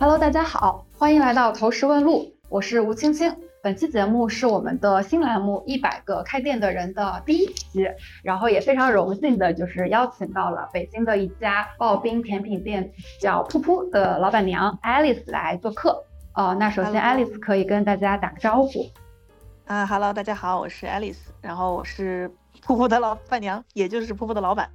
Hello，大家好，欢迎来到投石问路，我是吴青青。本期节目是我们的新栏目《一百个开店的人》的第一期，然后也非常荣幸的就是邀请到了北京的一家刨冰甜品店，叫噗噗的老板娘 Alice 来做客。呃，那首先 Alice 可以跟大家打个招呼。啊，Hello，大家好，我是 Alice，然后我是噗噗的老板娘，也就是噗噗的老板。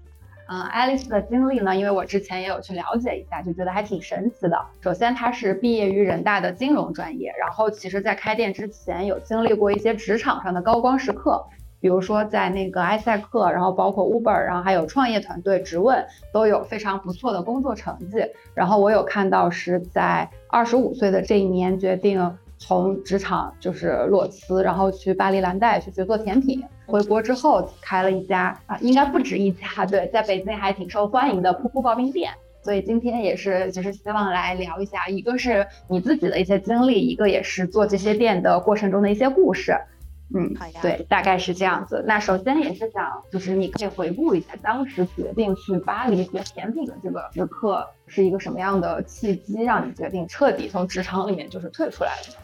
嗯，Alice 的经历呢，因为我之前也有去了解一下，就觉得还挺神奇的。首先，她是毕业于人大的金融专业，然后其实在开店之前有经历过一些职场上的高光时刻，比如说在那个埃塞克，然后包括 Uber，然后还有创业团队直问都有非常不错的工作成绩。然后我有看到是在二十五岁的这一年决定。从职场就是裸辞，然后去巴黎蓝带去学做甜品。回国之后开了一家啊，应该不止一家，对，在北京还挺受欢迎的噗噗刨冰店。所以今天也是就是希望来聊一下，一个是你自己的一些经历，一个也是做这些店的过程中的一些故事。嗯，好呀，对，大概是这样子。那首先也是想，就是你可以回顾一下当时决定去巴黎学甜品的这个时刻是一个什么样的契机，让你决定彻底从职场里面就是退出来的。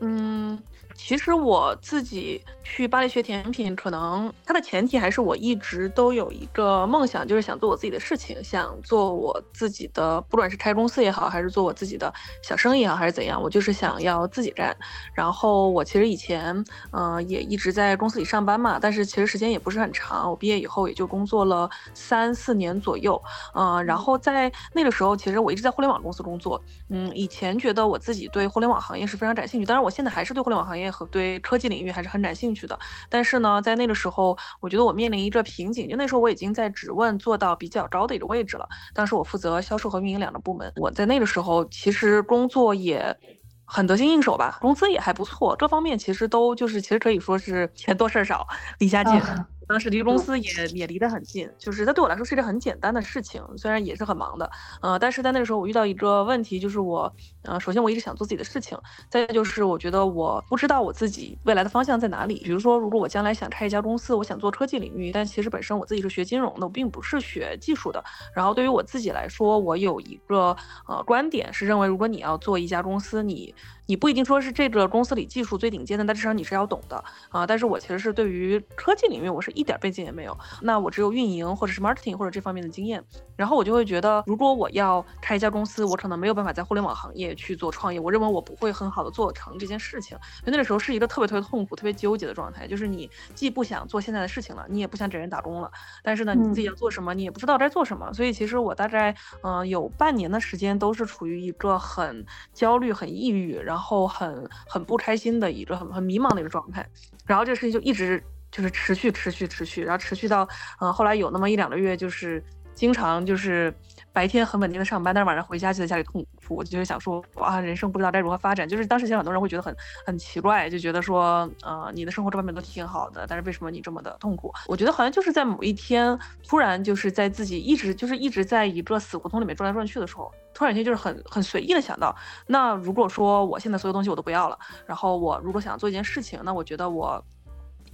嗯，其实我自己去巴黎学甜品，可能它的前提还是我一直都有一个梦想，就是想做我自己的事情，想做我自己的，不管是开公司也好，还是做我自己的小生意也好，还是怎样，我就是想要自己干。然后我其实以前，嗯，也一直在公司里上班嘛，但是其实时间也不是很长。我毕业以后也就工作了三四年左右，嗯，然后在那个时候，其实我一直在互联网公司工作。嗯，以前觉得我自己对互联网行业是非常感兴趣，当然我现在还是对互联网行业和对科技领域还是很感兴趣的。但是呢，在那个时候，我觉得我面临一个瓶颈，就那时候我已经在指问做到比较高的一个位置了。当时我负责销售和运营两个部门，我在那个时候其实工作也很得心应手吧，工资也还不错，各方面其实都就是其实可以说是钱多事儿少，离家近。当时离公司也也离得很近，就是它对我来说是一个很简单的事情，虽然也是很忙的，呃，但是在那个时候我遇到一个问题，就是我，呃，首先我一直想做自己的事情，再就是我觉得我不知道我自己未来的方向在哪里。比如说，如果我将来想开一家公司，我想做科技领域，但其实本身我自己是学金融的，我并不是学技术的。然后对于我自己来说，我有一个呃观点是认为，如果你要做一家公司，你你不一定说是这个公司里技术最顶尖的，但至少你是要懂的啊。但是我其实是对于科技领域，我是一点背景也没有。那我只有运营或者是 marketing 或者这方面的经验。然后我就会觉得，如果我要开一家公司，我可能没有办法在互联网行业去做创业。我认为我不会很好的做成这件事情。因为那个时候是一个特别特别痛苦、特别纠结的状态，就是你既不想做现在的事情了，你也不想给人打工了，但是呢，你自己要做什么，你也不知道该做什么。所以其实我大概嗯有半年的时间都是处于一个很焦虑、很抑郁，然后。然后很很不开心的一个很很迷茫的一个状态，然后这个事情就一直就是持续持续持续，然后持续到嗯后来有那么一两个月，就是经常就是白天很稳定的上班，但是晚上回家就在家里痛苦，我就是想说哇人生不知道该如何发展，就是当时其实很多人会觉得很很奇怪，就觉得说呃你的生活这方面都挺好的，但是为什么你这么的痛苦？我觉得好像就是在某一天突然就是在自己一直就是一直在一个死胡同里面转来转去的时候。突然间就是很很随意的想到，那如果说我现在所有东西我都不要了，然后我如果想做一件事情，那我觉得我。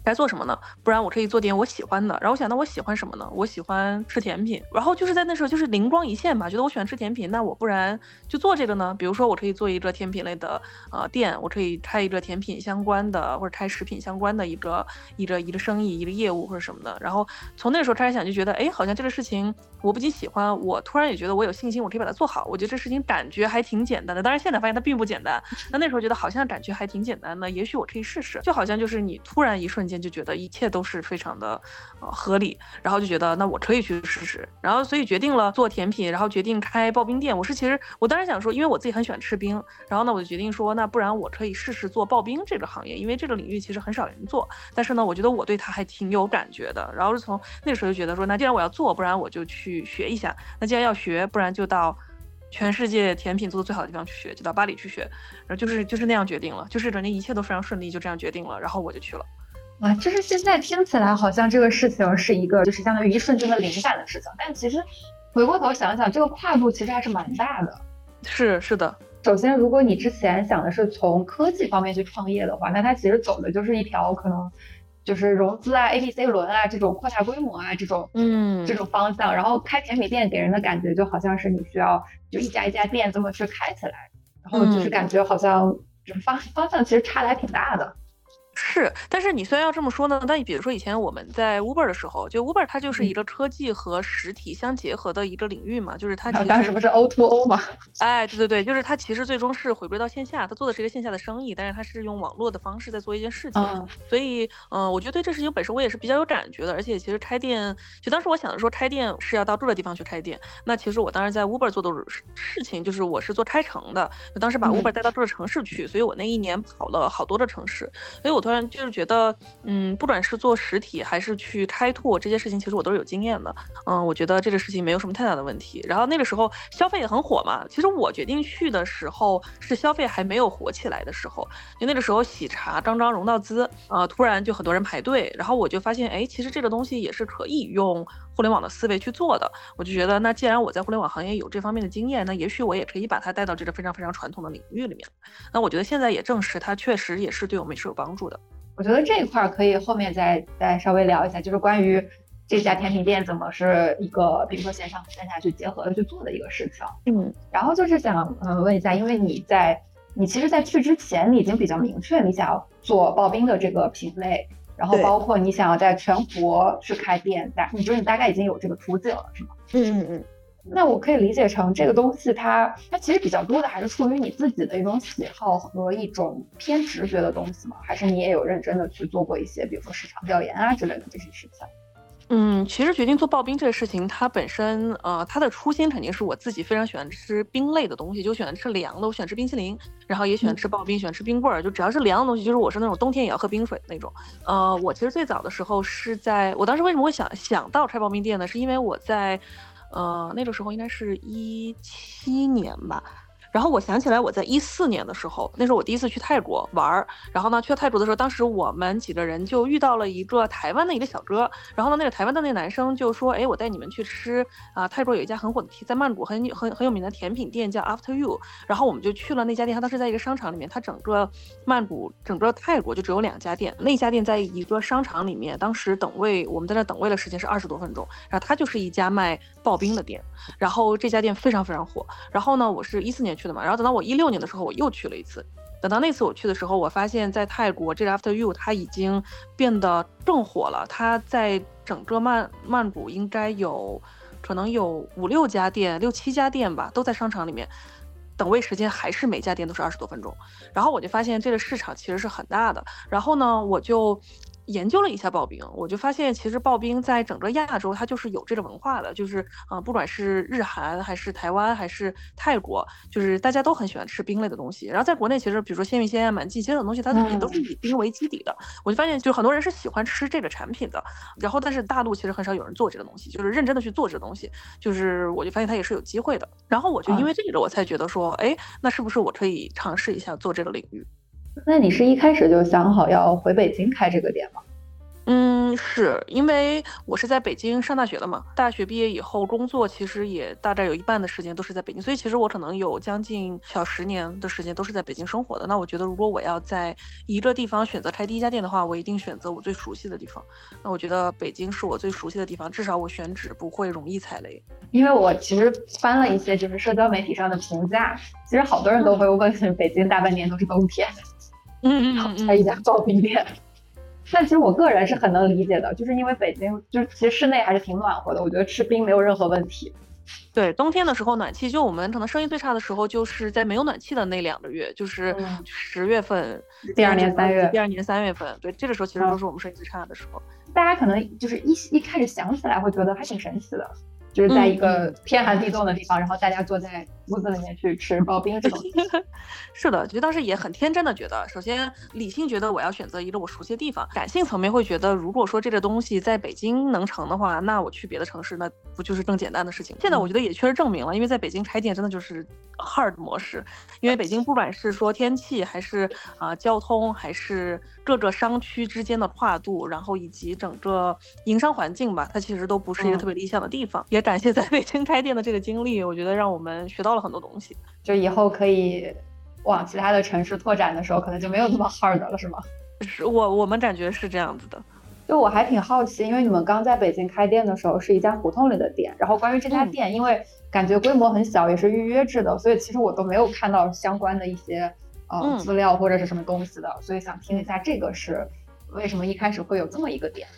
该做什么呢？不然我可以做点我喜欢的。然后我想，到我喜欢什么呢？我喜欢吃甜品。然后就是在那时候，就是灵光一现吧，觉得我喜欢吃甜品，那我不然就做这个呢？比如说，我可以做一个甜品类的呃店，我可以开一个甜品相关的，或者开食品相关的一个一个一个生意，一个业务或者什么的。然后从那个时候开始想，就觉得哎，好像这个事情我不仅喜欢，我突然也觉得我有信心，我可以把它做好。我觉得这事情感觉还挺简单的。当然现在发现它并不简单。那那时候觉得好像感觉还挺简单的，也许我可以试试。就好像就是你突然一瞬。就觉得一切都是非常的呃合理，然后就觉得那我可以去试试，然后所以决定了做甜品，然后决定开刨冰店。我是其实我当时想说，因为我自己很喜欢吃冰，然后呢我就决定说，那不然我可以试试做刨冰这个行业，因为这个领域其实很少人做，但是呢我觉得我对它还挺有感觉的。然后是从那个时候就觉得说，那既然我要做，不然我就去学一下。那既然要学，不然就到全世界甜品做的最好的地方去学，就到巴黎去学。然后就是就是那样决定了，就是感觉一切都非常顺利，就这样决定了，然后我就去了。啊，就是现在听起来好像这个事情是一个，就是相当于一瞬间的灵感的事情，但其实回过头想想，这个跨度其实还是蛮大的。是是的，首先，如果你之前想的是从科技方面去创业的话，那它其实走的就是一条可能就是融资啊、A、B、C 轮啊这种扩大规模啊这种嗯这种方向。然后开甜品店给人的感觉就好像是你需要就一家一家店这么去开起来，然后就是感觉好像就是方方向其实差的还挺大的。是，但是你虽然要这么说呢，但比如说以前我们在 Uber 的时候，就 Uber 它就是一个科技和实体相结合的一个领域嘛，就是它其实当时不是 O to O 嘛？哎，对对对，就是它其实最终是回归到线下，它做的是一个线下的生意，但是它是用网络的方式在做一件事情，嗯所以嗯、我觉得对这事情本身我也是比较有感觉的，而且其实开店，就当时我想的说开店是要到住的地方去开店，那其实我当时在 Uber 做的事事情就是我是做开城的，就当时把嗯。Uber 带到住的城市去，所以我那一年跑了好多的城市，所以我突就是觉得，嗯，不管是做实体还是去开拓这些事情，其实我都是有经验的。嗯，我觉得这个事情没有什么太大的问题。然后那个时候消费也很火嘛，其实我决定去的时候是消费还没有火起来的时候，因为那个时候喜茶刚刚融到资，呃，突然就很多人排队，然后我就发现，哎，其实这个东西也是可以用互联网的思维去做的。我就觉得，那既然我在互联网行业有这方面的经验，那也许我也可以把它带到这个非常非常传统的领域里面。那我觉得现在也证实，它确实也是对我们是有帮助的。我觉得这一块儿可以后面再再稍微聊一下，就是关于这家甜品店怎么是一个，比如说线上和线下去结合的去做的一个事情。嗯然后就是想呃问一下，因为你在你其实，在去之前你已经比较明确你想要做刨冰的这个品类，然后包括你想要在全国去开店，大你觉得你大概已经有这个图景了，是吗？嗯嗯嗯。那我可以理解成这个东西它，它其实比较多的还是出于你自己的一种喜好和一种偏直觉的东西吗？还是你也有认真的去做过一些，比如说市场调研啊之类的这些事情？嗯，其实决定做刨冰这个事情，它本身呃，它的初心肯定是我自己非常喜欢吃冰类的东西，就喜欢吃凉的，我喜欢吃冰淇淋，然后也喜欢吃刨冰，喜欢吃冰棍儿，就只要是凉的东西，就是我是那种冬天也要喝冰水的那种。呃，我其实最早的时候是在我当时为什么会想想到开刨冰店呢？是因为我在呃那个时候应该是一七年吧。然后我想起来，我在一四年的时候，那时候我第一次去泰国玩儿，然后呢，去泰国的时候，当时我们几个人就遇到了一个台湾的一个小哥，然后呢，那个台湾的那个男生就说，哎，我带你们去吃啊、泰国有一家很火的，在曼谷很很很有名的甜品店叫 After You，然后我们就去了那家店，他当时在一个商场里面，它整个曼谷整个泰国就只有两家店，那家店在一个商场里面，当时等位我们在那等位的时间是二十多分钟，然后它就是一家卖刨冰的店，然后这家店非常非常火，然后呢，我是一四年去的嘛，然后等到我一六年的时候，我又去了一次。等到那次我去的时候，我发现，在泰国这个 After You 它已经变得更火了。它在整个曼曼谷应该有，可能有五六家店、六七家店吧，都在商场里面。等位时间还是每家店都是二十多分钟。然后我就发现这个市场其实是很大的。然后呢，我就研究了一下刨冰，我就发现其实刨冰在整个亚洲它就是有这个文化的，就是呃，不管是日韩还是台湾还是泰国，就是大家都很喜欢吃冰类的东西。然后在国内其实比如说鲜芋仙啊、满记，其实这种东西它也都是以冰为基底的。我就发现就很多人是喜欢吃这个产品的，然后但是大陆其实很少有人做这个东西，就是认真的去做这个东西，就是我就发现它也是有机会的。然后我就因为这个我才觉得说，哎，那是不是我可以尝试一下做这个领域？那你是一开始就想好要回北京开这个店吗？嗯，是因为我是在北京上大学的嘛，大学毕业以后工作其实也大概有一半的时间都是在北京，所以其实我可能有将近小十年的时间都是在北京生活的。那我觉得如果我要在一个地方选择开第一家店的话，我一定选择我最熟悉的地方。那我觉得北京是我最熟悉的地方，至少我选址不会容易踩雷。因为我其实翻了一些就是社交媒体上的评价，其实好多人都会问北京大半年都是冬天，嗯然后开一家刨冰店。但其实我个人是很能理解的，就是因为北京就是其实室内还是挺暖和的，我觉得吃冰没有任何问题。对，冬天的时候暖气，就我们可能生意最差的时候，就是在没有暖气的那两个月，就是嗯十月份，第二年三月第二年三月份，对，这个时候其实都是我们生意最差的时候。大家可能就是一一开始想起来会觉得还挺神奇的，就是在一个天寒地冻的地方，然后大家坐在屋子里面去吃刨冰这种。是的，就当时也很天真的觉得，首先理性觉得我要选择一个我熟悉的地方，感性层面会觉得，如果说这个东西在北京能成的话，那我去别的城市，那不就是更简单的事情？现在我觉得也确实证明了，因为在北京开店真的就是 hard 模式，因为北京不管是说天气，还是啊、呃交通，还是各个商区之间的跨度，然后以及整个营商环境吧，它其实都不是一个特别理想的地方。也感谢在北京开店的这个经历，我觉得让我们学到了很多东西。就以后可以往其他的城市拓展的时候，可能就没有那么 hard 了，是吗？是我我们感觉是这样子的。就我还挺好奇，因为你们刚在北京开店的时候是一家胡同里的店，然后关于这家店，因为感觉规模很小，也是预约制的，所以其实我都没有看到相关的一些呃资料或者是什么东西的，所以想听一下这个是为什么一开始会有这么一个店。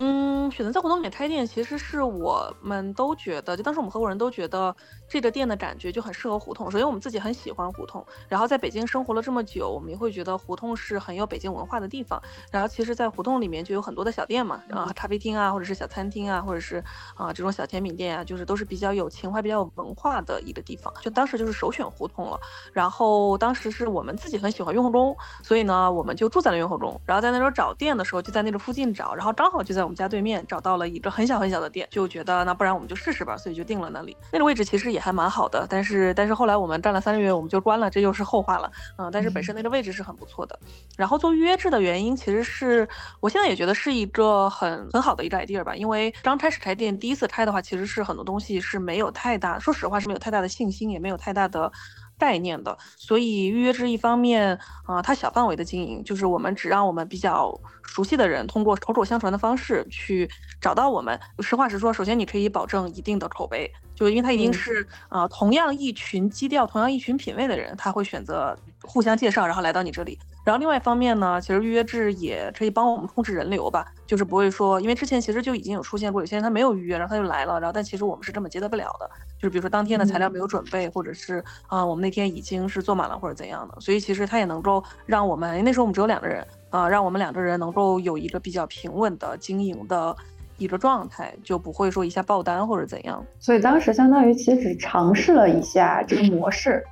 嗯，选择在胡同里面开店，其实是我们都觉得，就当时我们合伙人都觉得这个店的感觉就很适合胡同。首先我们自己很喜欢胡同，然后在北京生活了这么久，我们也会觉得胡同是很有北京文化的地方。然后其实，在胡同里面就有很多的小店嘛，啊，咖啡厅啊，或者是小餐厅啊，或者是啊这种小甜品店啊，就是都是比较有情怀、比较有文化的一个地方。就当时就是首选胡同了。然后当时是我们自己很喜欢雍和宫，所以呢，我们就住在了雍和宫。然后在那时候找店的时候，就在那个附近找，然后刚好就在。我们家对面找到了一个很小很小的店，就觉得那不然我们就试试吧，所以就定了那里。那个位置其实也还蛮好的，但是但是后来我们干了三个月，我们就关了，这又是后话了。嗯，但是本身那个位置是很不错的。然后做预约制的原因，其实是我现在也觉得是一个很很好的一个 idea 吧，因为刚开始开店，第一次开的话，其实是很多东西是没有太大，说实话是没有太大的信心，也没有太大的。概念的，所以预约制一方面啊，它小范围的经营，就是我们只让我们比较熟悉的人通过口口相传的方式去找到我们。实话实说，首先你可以保证一定的口碑，就因为它一定是啊同样一群基调、同样一群品味的人，他会选择互相介绍，然后来到你这里。然后另外一方面呢，其实预约制也可以帮我们控制人流吧，就是不会说，因为之前其实就已经有出现过，有些人他没有预约，然后他就来了，然后但其实我们是根本接待不了的，就是比如说当天的材料没有准备，或者是啊我们那天已经是做满了或者怎样的，所以其实它也能够让我们那时候我们只有两个人啊，让我们两个人能够有一个比较平稳的经营的一个状态，就不会说一下爆单或者怎样。所以当时相当于其实只尝试了一下这个模式，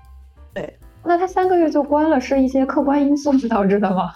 对。那他三个月就关了，是一些客观因素 导致的吗？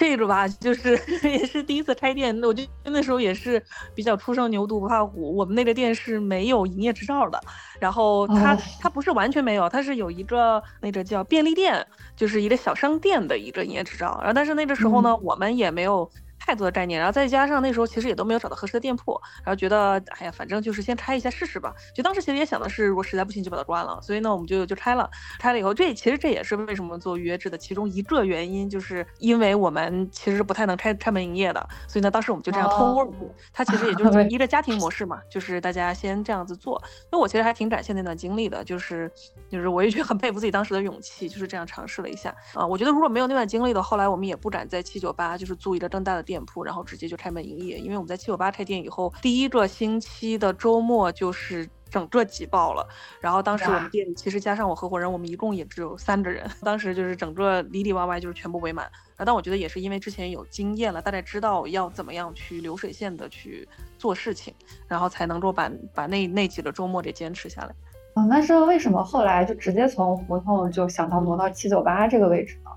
这个吧，就是 也是第一次开店，我就那时候也是比较初生牛犊不怕虎。我们那个店是没有营业执照的，然后它它不是完全没有，它是有一个那个叫便利店，就是一个小商店的一个营业执照。然后但是那个时候呢，我们也没有。太多的概念，然后再加上那时候其实也都没有找到合适的店铺，然后觉得哎呀，反正就是先开一下试试吧。就当时其实也想的是，如果实在不行就把它关了。所以呢，我们就就开了。开了以后，这其实这也是为什么做预约制的其中一个原因，就是因为我们其实不太能开开门营业的。所以呢，当时我们就这样通 work，它其实也 就是一个家庭模式嘛，就是大家先这样子做。那我其实还挺感谢那段经历的，就是就是我也觉得很佩服自己当时的勇气，就是这样尝试了一下啊。我觉得如果没有那段经历的，后来我们也不敢在七九八就是租一个更大的店。铺，然后直接就开门营业，因为我们在七九八开店以后，第一个星期的周末就是整个挤爆了。然后当时我们店里其实加上我合伙人，我们一共也只有三个人，当时就是整个里里外外就是全部围满。但我觉得也是因为之前有经验了，大概知道要怎么样去流水线的去做事情，然后才能够把把那那几个周末给坚持下来。嗯，那是为什么后来就直接从胡同就想到挪到七九八这个位置呢？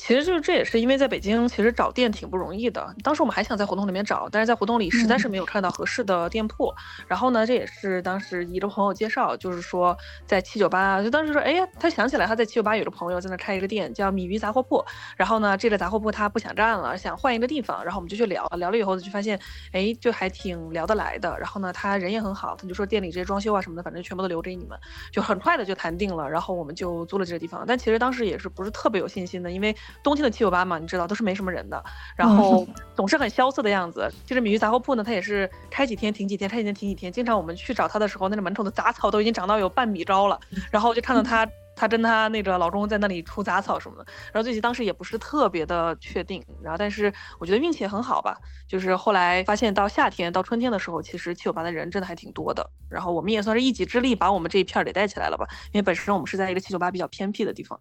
其实就是这也是因为在北京，其实找店挺不容易的。当时我们还想在胡同里面找，但是在胡同里实在是没有看到合适的店铺。然后呢，这也是当时一个朋友介绍，就是说在七九八，就当时说，哎呀，他想起来他在七九八有个朋友在那开一个店，叫米鱼杂货铺。然后呢，这个杂货铺他不想干了，想换一个地方。然后我们就去聊，聊了以后就发现，哎，就还挺聊得来的。然后呢，他人也很好，他就说店里这些装修啊什么的，反正全部都留给你们，就很快的就谈定了。然后我们就租了这个地方。但其实当时也是不是特别有信心的，因为。冬天的七九八嘛，你知道都是没什么人的，然后总是很萧瑟的样子。就是米鱼杂货铺呢，它也是开几天停几天，开几天停几天。经常我们去找他的时候，那个门口的杂草都已经长到有半米高了，然后就看到他，他跟他那个老公在那里除杂草什么的。然后自己当时也不是特别的确定，然后但是我觉得运气也很好吧，就是后来发现到夏天到春天的时候，其实七九八的人真的还挺多的。然后我们也算是一己之力把我们这一片儿给带起来了吧，因为本身我们是在一个七九八比较偏僻的地方。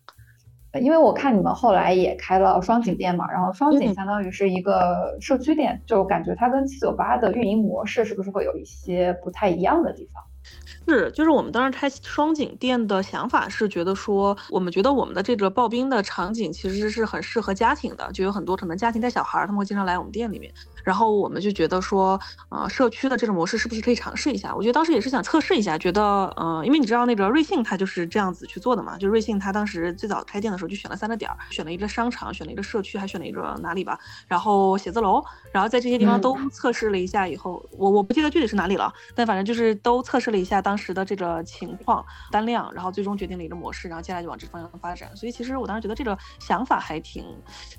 因为我看你们后来也开了双井店嘛，然后双井相当于是一个社区店，就感觉它跟七九八的运营模式是不是会有一些不太一样的地方？是，就是我们当时开双井店的想法是觉得说，我们觉得我们的这个刨冰的场景其实是很适合家庭的，就有很多可能家庭带小孩，他们会经常来我们店里面。然后我们就觉得说，呃，社区的这种模式是不是可以尝试一下？我觉得当时也是想测试一下，觉得，呃，因为你知道那个瑞幸它就是这样子去做的嘛，就瑞幸它当时最早开店的时候就选了三个点儿，选了一个商场，选了一个社区，还选了一个哪里吧，然后写字楼，然后在这些地方都测试了一下以后，我我不记得具体是哪里了，但反正就是都测试了一下当时的这个情况单量，然后最终决定了一个模式，然后接下来就往这方向发展。所以其实我当时觉得这个想法还挺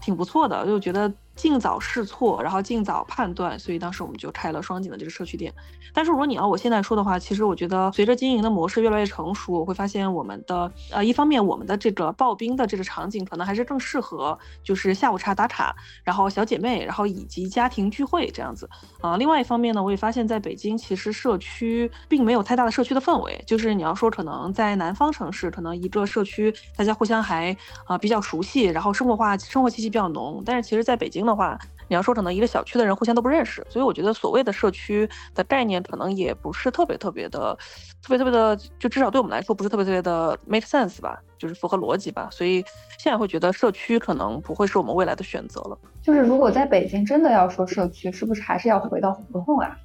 挺不错的，就觉得。尽早试错，然后尽早判断，所以当时我们就开了双井的这个社区店。但是如果你要我现在说的话，其实我觉得随着经营的模式越来越成熟，我会发现我们的呃一方面我们的这个刨冰的这个场景可能还是更适合就是下午茶打卡，然后小姐妹，然后以及家庭聚会这样子啊。另外一方面呢，我也发现在北京其实社区并没有太大的社区的氛围，就是你要说可能在南方城市，可能一个社区大家互相还啊比较熟悉，然后生活化生活气息比较浓，但是其实在北京的话，你要说可能一个小区的人互相都不认识，所以我觉得所谓的社区的概念可能也不是特别特别的，特别特别的，就至少对我们来说不是特别特别的 make sense 吧，就是符合逻辑吧。所以现在会觉得社区可能不会是我们未来的选择了。就是如果在北京真的要说社区，是不是还是要回到胡同啊？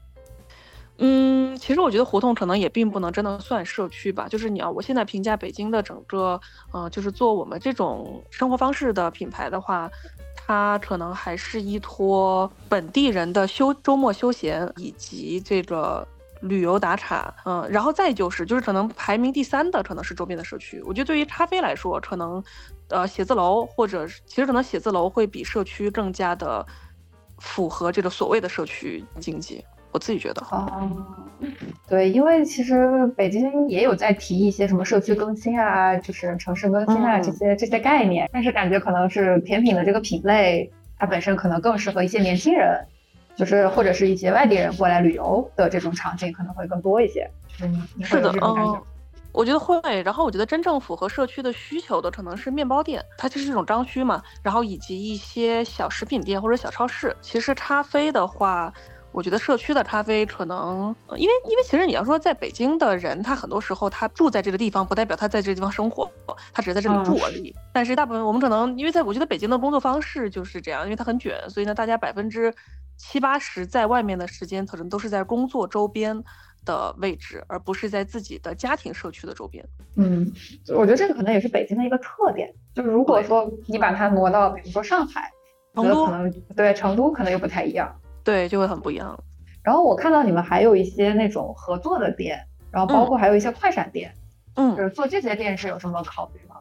嗯，其实我觉得胡同可能也并不能真的算社区吧。就是你要我现在评价北京的整个，嗯，就是做我们这种生活方式的品牌的话。它可能还是依托本地人的休周末休闲以及这个旅游打卡，嗯，然后再就是就是可能排名第三的可能是周边的社区。我觉得对于咖啡来说，可能呃写字楼或者其实可能写字楼会比社区更加的符合这个所谓的社区经济。我自己觉得，哦，对，因为其实北京也有在提一些什么社区更新啊，就是城市更新啊这些这些概念，但是感觉可能是甜品的这个品类，它本身可能更适合一些年轻人，就是或者是一些外地人过来旅游的这种场景可能会更多一些。是的，嗯，我觉得会。然后我觉得真正符合社区的需求的可能是面包店，它就是这种刚需嘛。然后以及一些小食品店或者小超市。其实咖啡的话。我觉得社区的咖啡可能，因为因为其实你要说在北京的人，他很多时候他住在这个地方，不代表他在这个地方生活，他只是在这里住而已。但是大部分我们可能，因为在我觉得北京的工作方式就是这样，因为它很卷，所以呢，大家百分之七八十在外面的时间可能都是在工作周边的位置，而不是在自己的家庭社区的周边。嗯，我觉得这个可能也是北京的一个特点，就是如果说你把它挪到比如说上海、成都，可能对成都可能又不太一样。对，就会很不一样。然后我看到你们还有一些那种合作的店，然后包括还有一些快闪店，嗯，就是做这些店是有什么考虑吗？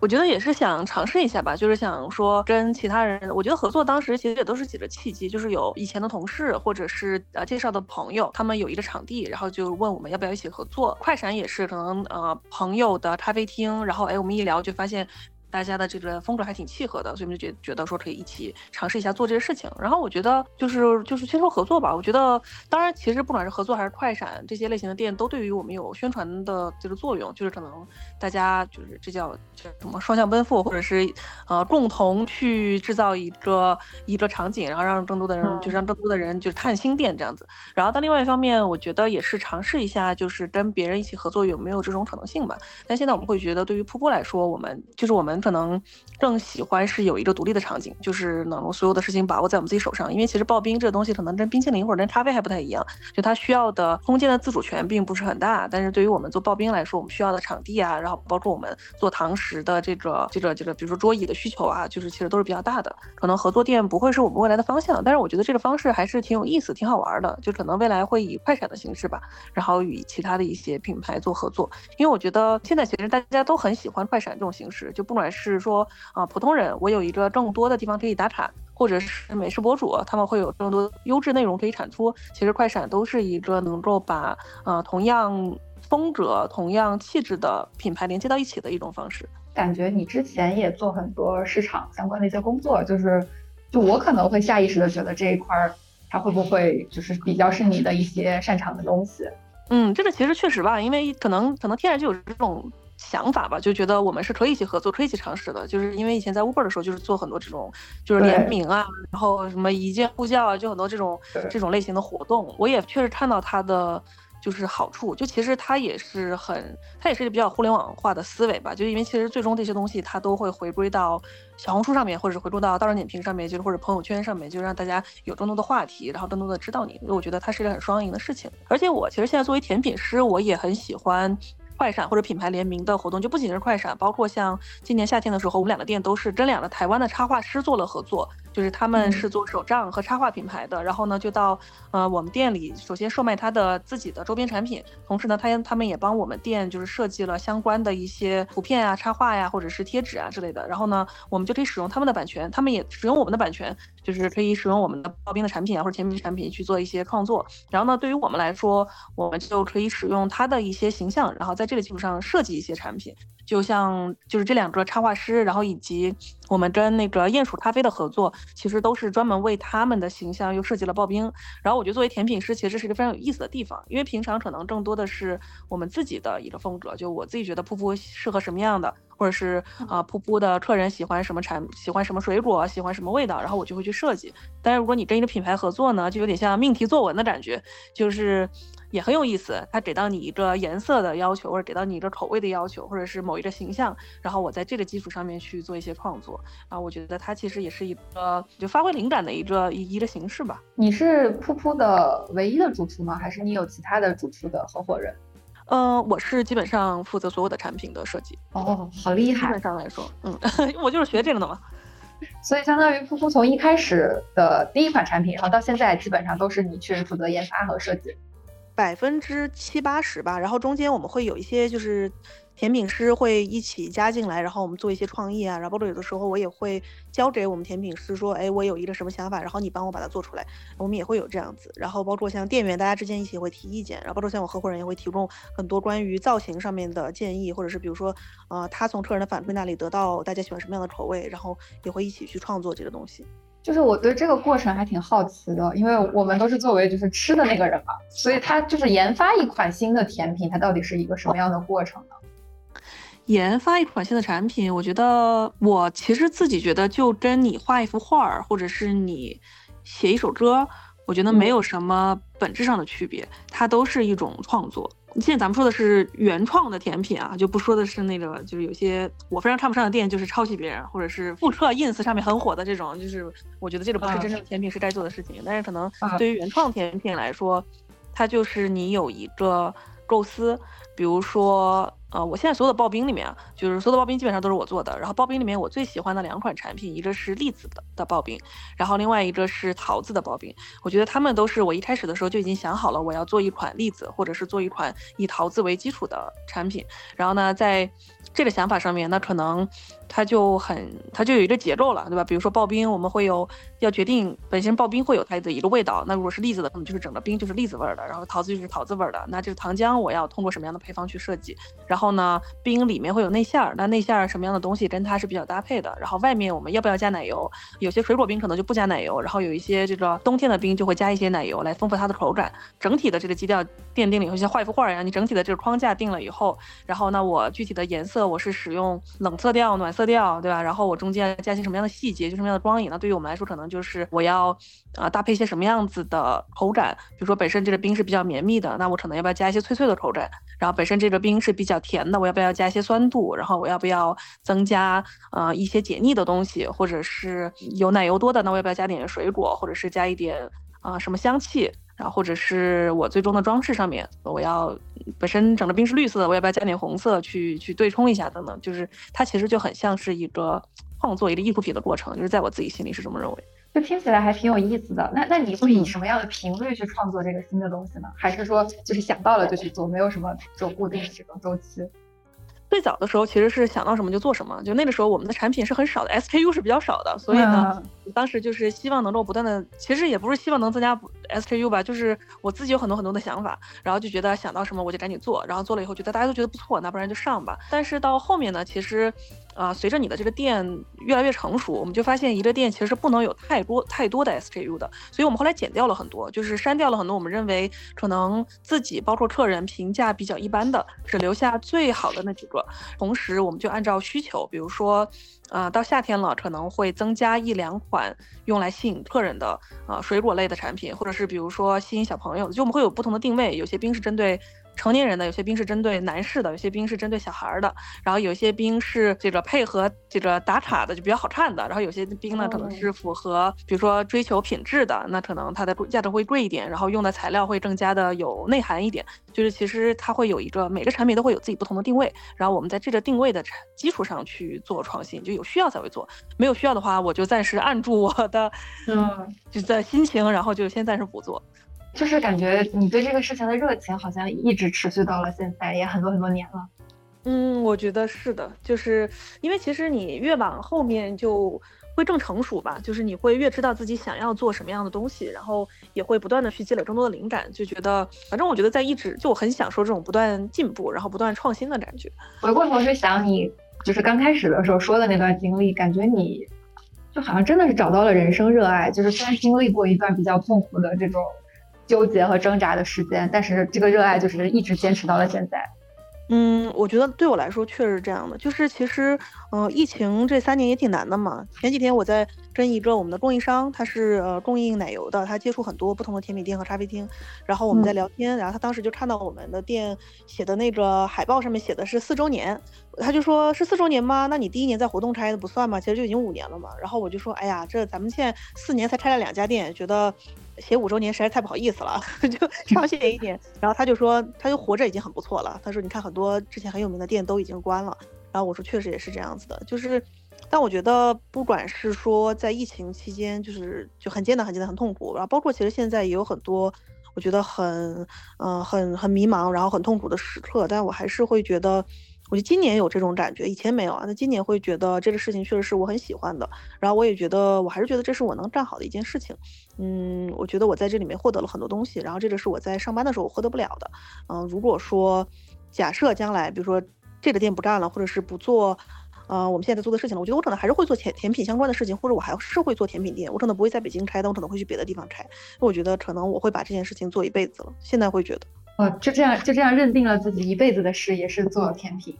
我觉得也是想尝试一下吧，就是想说跟其他人，我觉得合作当时其实也都是几个契机，就是有以前的同事或者是呃介绍的朋友，他们有一个场地，然后就问我们要不要一起合作。快闪也是可能呃朋友的咖啡厅，然后哎我们一聊就发现。大家的这个风格还挺契合的，所以我们就觉觉得说可以一起尝试一下做这些事情。然后我觉得就是就是先说合作吧。我觉得当然其实不管是合作还是快闪这些类型的店，都对于我们有宣传的这个作用。就是可能大家就是这叫叫什么双向奔赴，或者是呃共同去制造一个一个场景，然后让更多的人就是让更多的人就是看新店这样子。然后但另外一方面，我觉得也是尝试一下，就是跟别人一起合作有没有这种可能性吧。但现在我们会觉得，对于瀑布来说，我们就是我们。可能更喜欢是有一个独立的场景，就是能所有的事情把握在我们自己手上。因为其实刨冰这个东西可能跟冰淇淋或者跟咖啡还不太一样，就它需要的空间的自主权并不是很大。但是对于我们做刨冰来说，我们需要的场地啊，然后包括我们做堂食的这个这个这个，比如说桌椅的需求啊，就是其实都是比较大的。可能合作店不会是我们未来的方向，但是我觉得这个方式还是挺有意思、挺好玩的。就可能未来会以快闪的形式吧，然后与其他的一些品牌做合作。因为我觉得现在其实大家都很喜欢快闪这种形式，就不管是说。啊，普通人，我有一个更多的地方可以打卡，或者是美食博主，他们会有更多优质内容可以产出。其实快闪都是一个能够把呃同样风格、同样气质的品牌连接到一起的一种方式。感觉你之前也做很多市场相关的一些工作，就是就我可能会下意识的觉得这一块儿它会不会就是比较是你的一些擅长的东西。嗯，这个其实确实吧，因为可能可能天然就有这种。想法吧，就觉得我们是可以一起合作，可以一起尝试的。就是因为以前在 Uber 的时候，就是做很多这种，就是联名啊，然后什么一键呼叫啊，就很多这种这种类型的活动。我也确实看到它的就是好处，就其实它也是很，它也是一个比较互联网化的思维吧。就因为其实最终这些东西它都会回归到小红书上面，或者是回归到大众点评上面，就是或者朋友圈上面，就让大家有更多的话题，然后更多的知道你。我觉得它是一个很双赢的事情。而且我其实现在作为甜品师，我也很喜欢。快闪或者品牌联名的活动，就不仅是快闪，包括像今年夏天的时候，我们两个店都是跟两个台湾的插画师做了合作，就是他们是做手账和插画品牌的，然后呢就到呃我们店里，首先售卖他的自己的周边产品，同时呢他他们也帮我们店就是设计了相关的一些图片啊、插画呀，或者是贴纸啊之类的，然后呢我们就可以使用他们的版权，他们也使用我们的版权，就是可以使用我们的刨冰的产品啊或者甜品产品去做一些创作，然后呢对于我们来说，我们就可以使用它的一些形象，然后在这个基础上设计一些产品。就像就是这两个插画师，然后以及我们跟那个鼹鼠咖啡的合作，其实都是专门为他们的形象又设计了刨冰。然后我觉得作为甜品师，其实是一个非常有意思的地方，因为平常可能更多的是我们自己的一个风格，就我自己觉得噗噗适合什么样的，或者是啊噗噗的客人喜欢什么产，喜欢什么水果，喜欢什么味道，然后我就会去设计。但是如果你跟一个品牌合作呢，就有点像命题作文的感觉，就是。也很有意思，它给到你一个颜色的要求，或者给到你一个口味的要求，或者是某一个形象，然后我在这个基础上面去做一些创作啊，我觉得它其实也是一个就发挥灵感的一个一一个形式吧。你是噗噗的唯一的主厨吗？还是你有其他的主厨的合伙人？嗯，我是基本上负责所有的产品的设计。哦，好厉害！基本上来说，嗯，我就是学这个的嘛。所以相当于噗噗从一开始的第一款产品，然后到现在基本上都是你去负责研发和设计。百分之七八十吧，然后中间我们会有一些就是甜品师会一起加进来，然后我们做一些创意啊，然后包括有的时候我也会交给我们甜品师说，哎，我有一个什么想法，然后你帮我把它做出来，我们也会有这样子。然后包括像店员，大家之间一起会提意见，然后包括像我合伙人也会提供很多关于造型上面的建议，或者是比如说，呃，他从客人的反馈那里得到大家喜欢什么样的口味，然后也会一起去创作这个东西。就是我对这个过程还挺好奇的，因为我们都是作为就是吃的那个人嘛，所以他就是研发一款新的甜品，它到底是一个什么样的过程呢？研发一款新的产品，我觉得我其实自己觉得就跟你画一幅画儿，或者是你写一首歌，我觉得没有什么本质上的区别，它都是一种创作。现在咱们说的是原创的甜品啊，就不说的是那个，就是有些我非常看不上的店，就是抄袭别人或者是复刻 ins 上面很火的这种，就是我觉得这个不是真正甜品是该做的事情。但是可能对于原创甜品来说，它就是你有一个构思，比如说。呃，我现在所有的刨冰里面啊，就是所有的刨冰基本上都是我做的。然后刨冰里面我最喜欢的两款产品，一个是栗子的的刨冰，然后另外一个是桃子的刨冰。我觉得他们都是我一开始的时候就已经想好了，我要做一款栗子，或者是做一款以桃子为基础的产品。然后呢，在这个想法上面，那可能。它就很，它就有一个结构了，对吧？比如说刨冰，我们会有要决定本身刨冰会有它的一个味道。那如果是栗子的，可能就是整个冰就是栗子味儿的，然后桃子就是桃子味儿的。那这个糖浆我要通过什么样的配方去设计？然后呢，冰里面会有内馅儿，那内馅儿什么样的东西跟它是比较搭配的？然后外面我们要不要加奶油？有些水果冰可能就不加奶油，然后有一些这个冬天的冰就会加一些奶油来丰富它的口感。整体的这个基调奠定了以后，像画一幅画一样，你整体的这个框架定了以后，然后那我具体的颜色我是使用冷色调、暖色调，对吧？然后我中间加些什么样的细节，就什么样的光影呢？对于我们来说，可能就是我要啊搭配一些什么样子的口感。比如说本身这个冰是比较绵密的，那我可能要不要加一些脆脆的口感？然后本身这个冰是比较甜的，我要不要加一些酸度？然后我要不要增加呃一些解腻的东西？或者是有奶油多的，那我要不要加点水果？或者是加一点啊什么香气？然后或者是我最终的装饰上面，我要本身整个冰是绿色的，我要不要加点红色去去对冲一下等等？就是它其实就很像是一个创作一个艺术品的过程，就是在我自己心里是这么认为。就听起来还挺有意思的。那那你会以什么样的频率去创作这个新的东西呢？还是说就是想到了就去做，没有什么这种固定的这种周期？最早的时候其实是想到什么就做什么，就那个时候我们的产品是很少的，SKU 是比较少的，所以呢，当时就是希望能够不断的，其实也不是希望能增加 SKU 吧，就是我自己有很多很多的想法，然后就觉得想到什么我就赶紧做，然后做了以后觉得大家都觉得不错，那不然就上吧。但是到后面呢，其实。啊，随着你的这个店越来越成熟，我们就发现一个店其实是不能有太多太多的 SKU 的，所以我们后来减掉了很多，就是删掉了很多我们认为可能自己包括客人评价比较一般的，只留下最好的那几个。同时，我们就按照需求，比如说，呃，到夏天了可能会增加一两款用来吸引客人的呃水果类的产品，或者是比如说吸引小朋友，就我们会有不同的定位，有些冰是针对。成年人的，有些兵是针对男士的，有些兵是针对小孩的，然后有些兵是这个配合这个打卡的，就比较好看的，然后有些兵呢可能是符合，比如说追求品质的，那可能它的价格会贵一点，然后用的材料会更加的有内涵一点，就是其实它会有一个每个产品都会有自己不同的定位，然后我们在这个定位的基础上去做创新，就有需要才会做，没有需要的话，我就暂时按住我的嗯。就在心情，然后就先暂时不做。就是感觉你对这个事情的热情好像一直持续到了现在，也很多很多年了。嗯，我觉得是的，就是因为其实你越往后面就会更成熟吧，就是你会越知道自己想要做什么样的东西，然后也会不断的去积累更多的灵感，就觉得反正我觉得在一直就我很享受这种不断进步，然后不断创新的感觉。回过头去想你就是刚开始的时候说的那段经历，感觉你就好像真的是找到了人生热爱，就是虽然经历过一段比较痛苦的这种。纠结和挣扎的时间，但是这个热爱就是一直坚持到了现在。嗯，我觉得对我来说确实是这样的，就是其实，嗯，疫情这三年也挺难的嘛。前几天我在跟一个我们的供应商，他是呃供应奶油的，他接触很多不同的甜品店和咖啡厅，然后我们在聊天，然后他当时就看到我们的店写的那个海报上面写的是四周年，他就说是四周年吗？那你第一年在活动拆的不算吗？其实就已经五年了嘛。然后我就说，哎呀，这咱们现在四年才拆了两家店，觉得。写五周年实在太不好意思了，就少写一点。然后他就说，他就活着已经很不错了。他说，你看很多之前很有名的店都已经关了。然后我说，确实也是这样子的，就是，但我觉得不管是说在疫情期间，就是就很艰难、很艰难、很痛苦。然后包括其实现在也有很多，我觉得很，嗯，很很迷茫，然后很痛苦的时刻。但我还是会觉得。我觉得今年有这种感觉，以前没有啊。那今年会觉得这个事情确实是我很喜欢的，然后我也觉得我还是觉得这是我能干好的一件事情。嗯，我觉得我在这里面获得了很多东西，然后这个是我在上班的时候我获得不了的。嗯，如果说假设将来，比如说这个店不干了，或者是不做，呃，我们现在在做的事情了，我觉得我可能还是会做甜甜品相关的事情，或者我还是会做甜品店。我可能不会在北京开，但我可能会去别的地方开。我觉得可能我会把这件事情做一辈子了。现在会觉得。哦，就这样就这样认定了自己一辈子的事业是做甜品，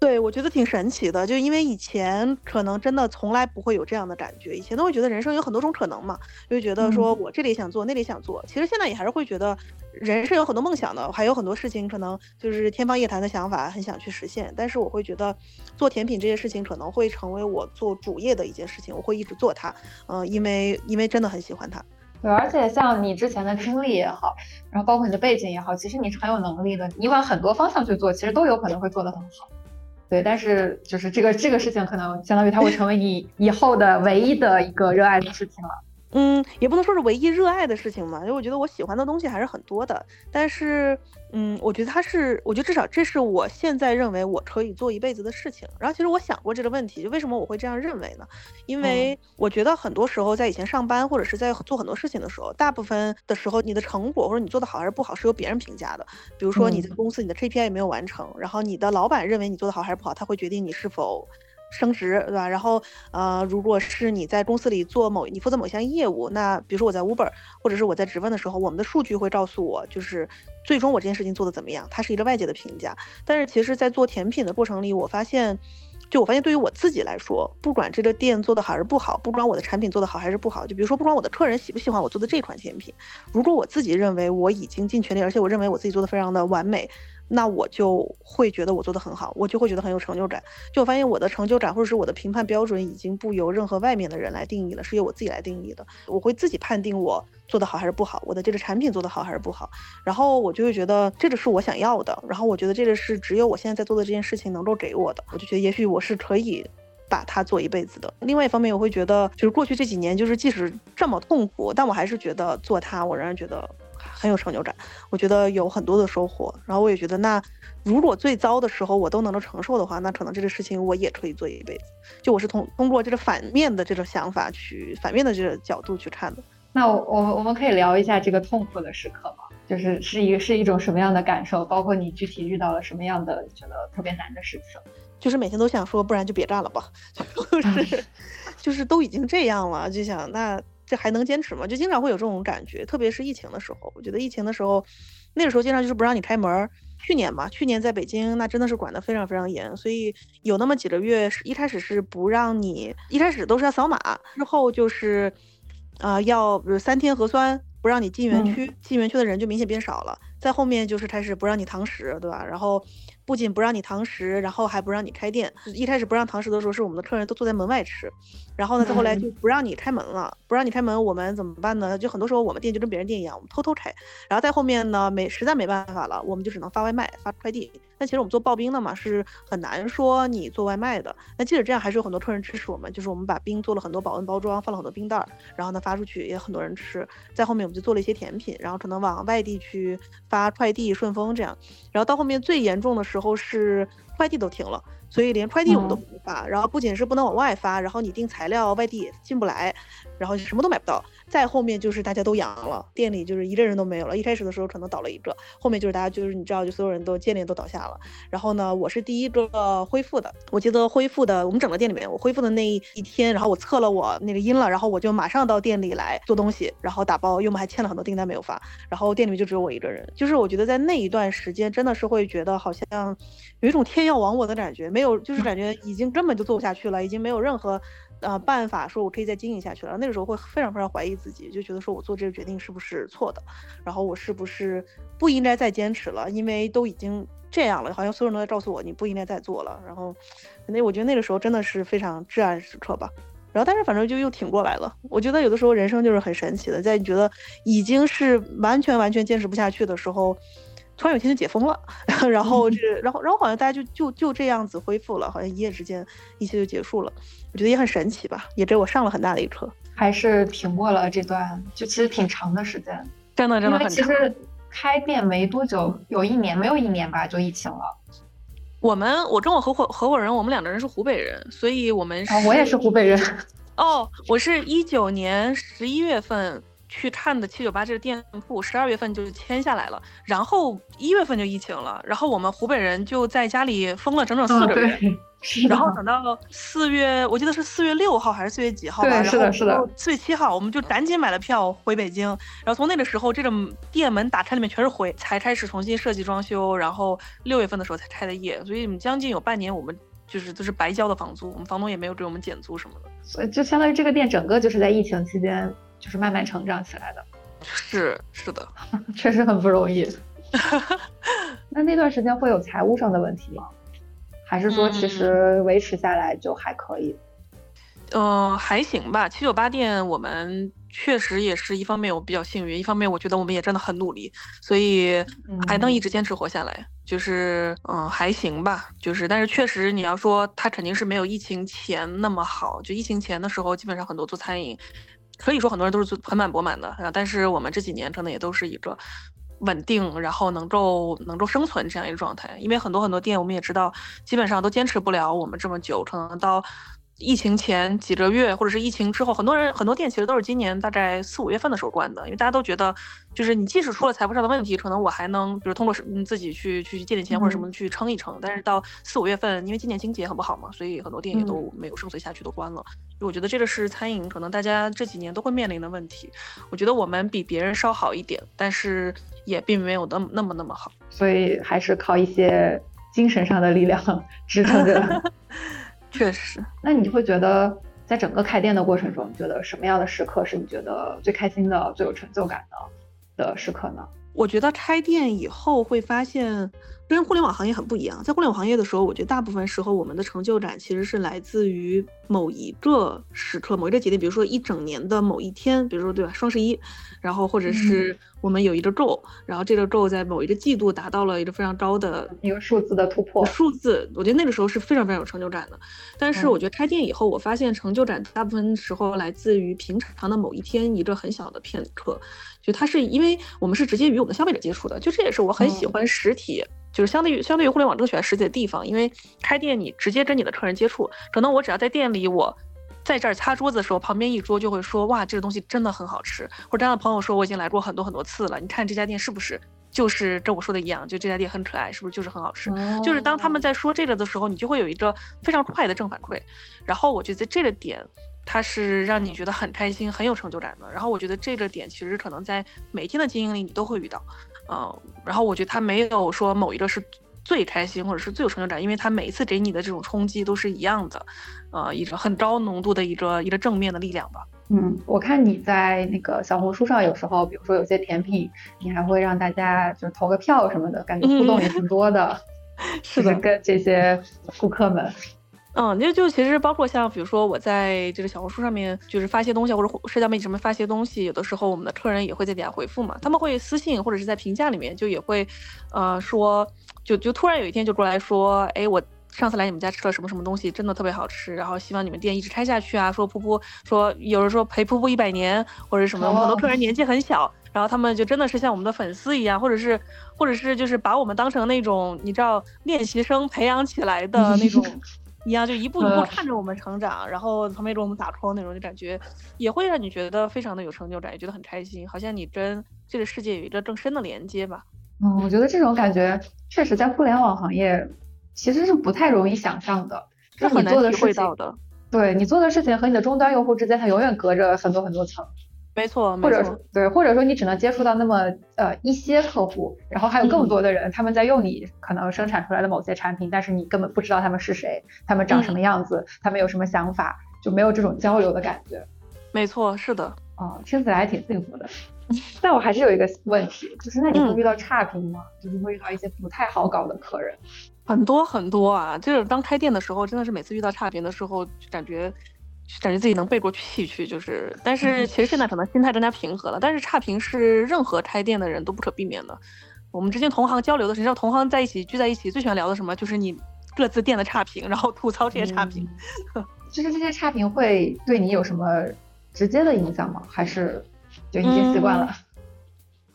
对我觉得挺神奇的，就因为以前可能真的从来不会有这样的感觉，以前都会觉得人生有很多种可能嘛，就觉得说我这里想做，那里想做，其实现在也还是会觉得人是有很多梦想的，还有很多事情可能就是天方夜谭的想法，很想去实现，但是我会觉得做甜品这件事情可能会成为我做主业的一件事情，我会一直做它，嗯，因为因为真的很喜欢它。对，而且像你之前的经历也好，然后包括你的背景也好，其实你是很有能力的。你往很多方向去做，其实都有可能会做得很好。对，但是就是这个这个事情，可能相当于它会成为你以后的唯一的一个热爱的事情了。嗯，也不能说是唯一热爱的事情嘛，因为我觉得我喜欢的东西还是很多的。但是，嗯，我觉得它是，我觉得至少这是我现在认为我可以做一辈子的事情。然后，其实我想过这个问题，就为什么我会这样认为呢？因为我觉得很多时候在以前上班或者是在做很多事情的时候，大部分的时候你的成果或者你做的好还是不好是由别人评价的。比如说你在公司你的 KPI 没有完成，然后你的老板认为你做的好还是不好，他会决定你是否。升职，对吧？然后，呃，如果是你在公司里做某，你负责某项业务，那比如说我在 Uber，或者是我在直问的时候，我们的数据会告诉我，就是最终我这件事情做的怎么样，它是一个外界的评价。但是其实，在做甜品的过程里，我发现，就我发现对于我自己来说，不管这个店做的好还是不好，不管我的产品做的好还是不好，就比如说不管我的客人喜不喜欢我做的这款甜品，如果我自己认为我已经尽全力，而且我认为我自己做的非常的完美。那我就会觉得我做的很好，我就会觉得很有成就感。就我发现我的成就感或者是我的评判标准已经不由任何外面的人来定义了，是由我自己来定义的。我会自己判定我做的好还是不好，我的这个产品做的好还是不好。然后我就会觉得这个是我想要的，然后我觉得这个是只有我现在在做的这件事情能够给我的。我就觉得也许我是可以把它做一辈子的。另外一方面，我会觉得就是过去这几年，就是即使这么痛苦，但我还是觉得做它，我仍然觉得。很有成就感，我觉得有很多的收获。然后我也觉得，那如果最糟的时候我都能够承受的话，那可能这个事情我也可以做一辈子。就我是通通过这个反面的这种想法去反面的这个角度去看的。那我我我们可以聊一下这个痛苦的时刻吗？就是是一个是一种什么样的感受？包括你具体遇到了什么样的觉得特别难的事情？就是每天都想说，不然就别干了吧。就是就是都已经这样了，就想那。这还能坚持吗？就经常会有这种感觉，特别是疫情的时候。我觉得疫情的时候，那个时候经常就是不让你开门。去年嘛，去年在北京那真的是管得非常非常严，所以有那么几个月是一开始是不让你，一开始都是要扫码，之后就是，啊要三天核酸，不让你进园区，进园区的人就明显变少了。在后面就是开始不让你堂食，对吧？然后不仅不让你堂食，然后还不让你开店。一开始不让堂食的时候，是我们的客人都坐在门外吃。然后呢，再后来就不让你开门了，不让你开门，我们怎么办呢？就很多时候我们店就跟别人店一样，我们偷偷开。然后再后面呢，没实在没办法了，我们就只能发外卖、发快递。但其实我们做刨冰的嘛，是很难说你做外卖的。那即使这样，还是有很多客人支持我们，就是我们把冰做了很多保温包装，放了很多冰袋儿，然后呢发出去也很多人吃。在后面我们就做了一些甜品，然后可能往外地去发快递、顺丰这样。然后到后面最严重的时候是快递都停了，所以连快递我们都不能发。然后不仅是不能往外发，然后你订材料外地也进不来，然后什么都买不到。再后面就是大家都阳了，店里就是一个人都没有了。一开始的时候可能倒了一个，后面就是大家就是你知道，就所有人都接连都倒下了。然后呢，我是第一个恢复的。我记得恢复的，我们整个店里面，我恢复的那一天，然后我测了我那个阴了，然后我就马上到店里来做东西，然后打包，因为我们还欠了很多订单没有发。然后店里面就只有我一个人，就是我觉得在那一段时间真的是会觉得好像有一种天要亡我的感觉，没有，就是感觉已经根本就做不下去了，已经没有任何。呃，办法说我可以再经营下去了。那个时候会非常非常怀疑自己，就觉得说我做这个决定是不是错的，然后我是不是不应该再坚持了，因为都已经这样了，好像所有人都在告诉我你不应该再做了。然后，那我觉得那个时候真的是非常至暗时刻吧。然后，但是反正就又挺过来了。我觉得有的时候人生就是很神奇的，在你觉得已经是完全完全坚持不下去的时候。突然有一天就解封了，然后这，然后然后好像大家就就就这样子恢复了，好像一夜之间一切就结束了。我觉得也很神奇吧，也给我上了很大的一课。还是挺过了这段，就其实挺长的时间，真的真的很长。其实开店没多久，有一年没有一年吧，就疫情了。我们我跟我合伙合伙人，我们两个人是湖北人，所以我们我也是湖北人。哦，我是一九年十一月份。去看的七九八这个店铺，十二月份就签下来了，然后一月份就疫情了，然后我们湖北人就在家里封了整整四个月，然后等到四月，我记得是四月六号还是四月几号吧，是的，是的，四月七号，我们就赶紧买了票回北京，然后从那个时候，这个店门打开里面全是灰，才开始重新设计装修，然后六月份的时候才开的业，所以将近有半年，我们就是都是白交的房租，我们房东也没有给我们减租什么的，所以就相当于这个店整个就是在疫情期间。就是慢慢成长起来的，是是的，确实很不容易。那那段时间会有财务上的问题吗？还是说其实维持下来就还可以？嗯，还行吧。七九八店我们确实也是一方面我比较幸运，一方面我觉得我们也真的很努力，所以还能一直坚持活下来。就是嗯还行吧，就是但是确实你要说它肯定是没有疫情前那么好。就疫情前的时候，基本上很多做餐饮。可以说很多人都是盆满钵满的，但是我们这几年可能也都是一个稳定，然后能够能够生存这样一个状态。因为很多很多店，我们也知道，基本上都坚持不了我们这么久，可能到。疫情前几个月，或者是疫情之后，很多人很多店其实都是今年大概四五月份的时候关的，因为大家都觉得，就是你即使出了财务上的问题，可能我还能，比如通过嗯自己去去借点钱或者什么去撑一撑。但是到四五月份，因为今年经济也很不好嘛，所以很多店也都没有生存下去，都关了。我觉得这个是餐饮可能大家这几年都会面临的问题。我觉得我们比别人稍好一点，但是也并没有那么那么那么好。所以还是靠一些精神上的力量 支撑着。确实，那你会觉得在整个开店的过程中，你觉得什么样的时刻是你觉得最开心的、最有成就感的的时刻呢？我觉得开店以后会发现跟互联网行业很不一样。在互联网行业的时候，我觉得大部分时候我们的成就感其实是来自于某一个时刻、某一个节点，比如说一整年的某一天，比如说对吧，双十一。然后或者是我们有一个够，然后这个够在某一个季度达到了一个非常高的一个数字的突破，数字，我觉得那个时候是非常非常有成就感的。但是我觉得开店以后，我发现成就感大部分时候来自于平常的某一天一个很小的片刻，就它是因为我们是直接与我们的消费者接触的，就这也是我很喜欢实体，就是相对于相对于互联网更喜欢实体的地方，因为开店你直接跟你的客人接触，可能我只要在店里我。在这儿擦桌子的时候，旁边一桌就会说：“哇，这个东西真的很好吃。”或者这样的朋友说：“我已经来过很多很多次了，你看这家店是不是就是跟我说的一样？就这家店很可爱，是不是就是很好吃？”就是当他们在说这个的时候，你就会有一个非常快的正反馈。然后我觉得这个点，它是让你觉得很开心、很有成就感的。然后我觉得这个点其实可能在每天的经营里你都会遇到，嗯。然后我觉得他没有说某一个是。最开心或者是最有成就感，因为他每一次给你的这种冲击都是一样的，呃，一个很高浓度的一个一个正面的力量吧。嗯，我看你在那个小红书上，有时候比如说有些甜品，你还会让大家就投个票什么的，感觉互动也挺多的。是的，跟这些顾客们。嗯，就就其实包括像比如说我在这个小红书上面就是发些东西，或者社交媒体上面发些东西，有的时候我们的客人也会在底下回复嘛，他们会私信或者是在评价里面就也会，呃说就就突然有一天就过来说，哎我上次来你们家吃了什么什么东西，真的特别好吃，然后希望你们店一直开下去啊，说噗噗说有人说陪噗噗一百年或者什么，很多客人年纪很小，然后他们就真的是像我们的粉丝一样，或者是或者是就是把我们当成那种你知道练习生培养起来的那种。一样就一步一步看着我们成长，然后旁边给我们打 call 那种，就感觉也会让你觉得非常的有成就感，也觉得很开心，好像你跟这个世界有一个更深的连接吧。嗯，我觉得这种感觉确实在互联网行业其实是不太容易想象的，是很难体会到的。对你做的事情和你的终端用户之间，它永远隔着很多很多层。没错，或者说对，或者说你只能接触到那么呃一些客户，然后还有更多的人，他们在用你可能生产出来的某些产品，但是你根本不知道他们是谁，他们长什么样子，他们有什么想法，就没有这种交流的感觉。没错，是的，啊，听起来还挺幸福的。但我还是有一个问题，就是那你会遇到差评吗？就是会遇到一些不太好搞的客人？很多很多啊，就是当开店的时候，真的是每次遇到差评的时候，感觉。感觉自己能背过气去，就是，但是其实现在可能心态更加平和了。但是差评是任何开店的人都不可避免的。我们之间同行交流的时候，你知道同行在一起聚在一起最喜欢聊的什么？就是你各自店的差评，然后吐槽这些差评。就是这些差评会对你有什么直接的影响吗？还是就已经习惯了？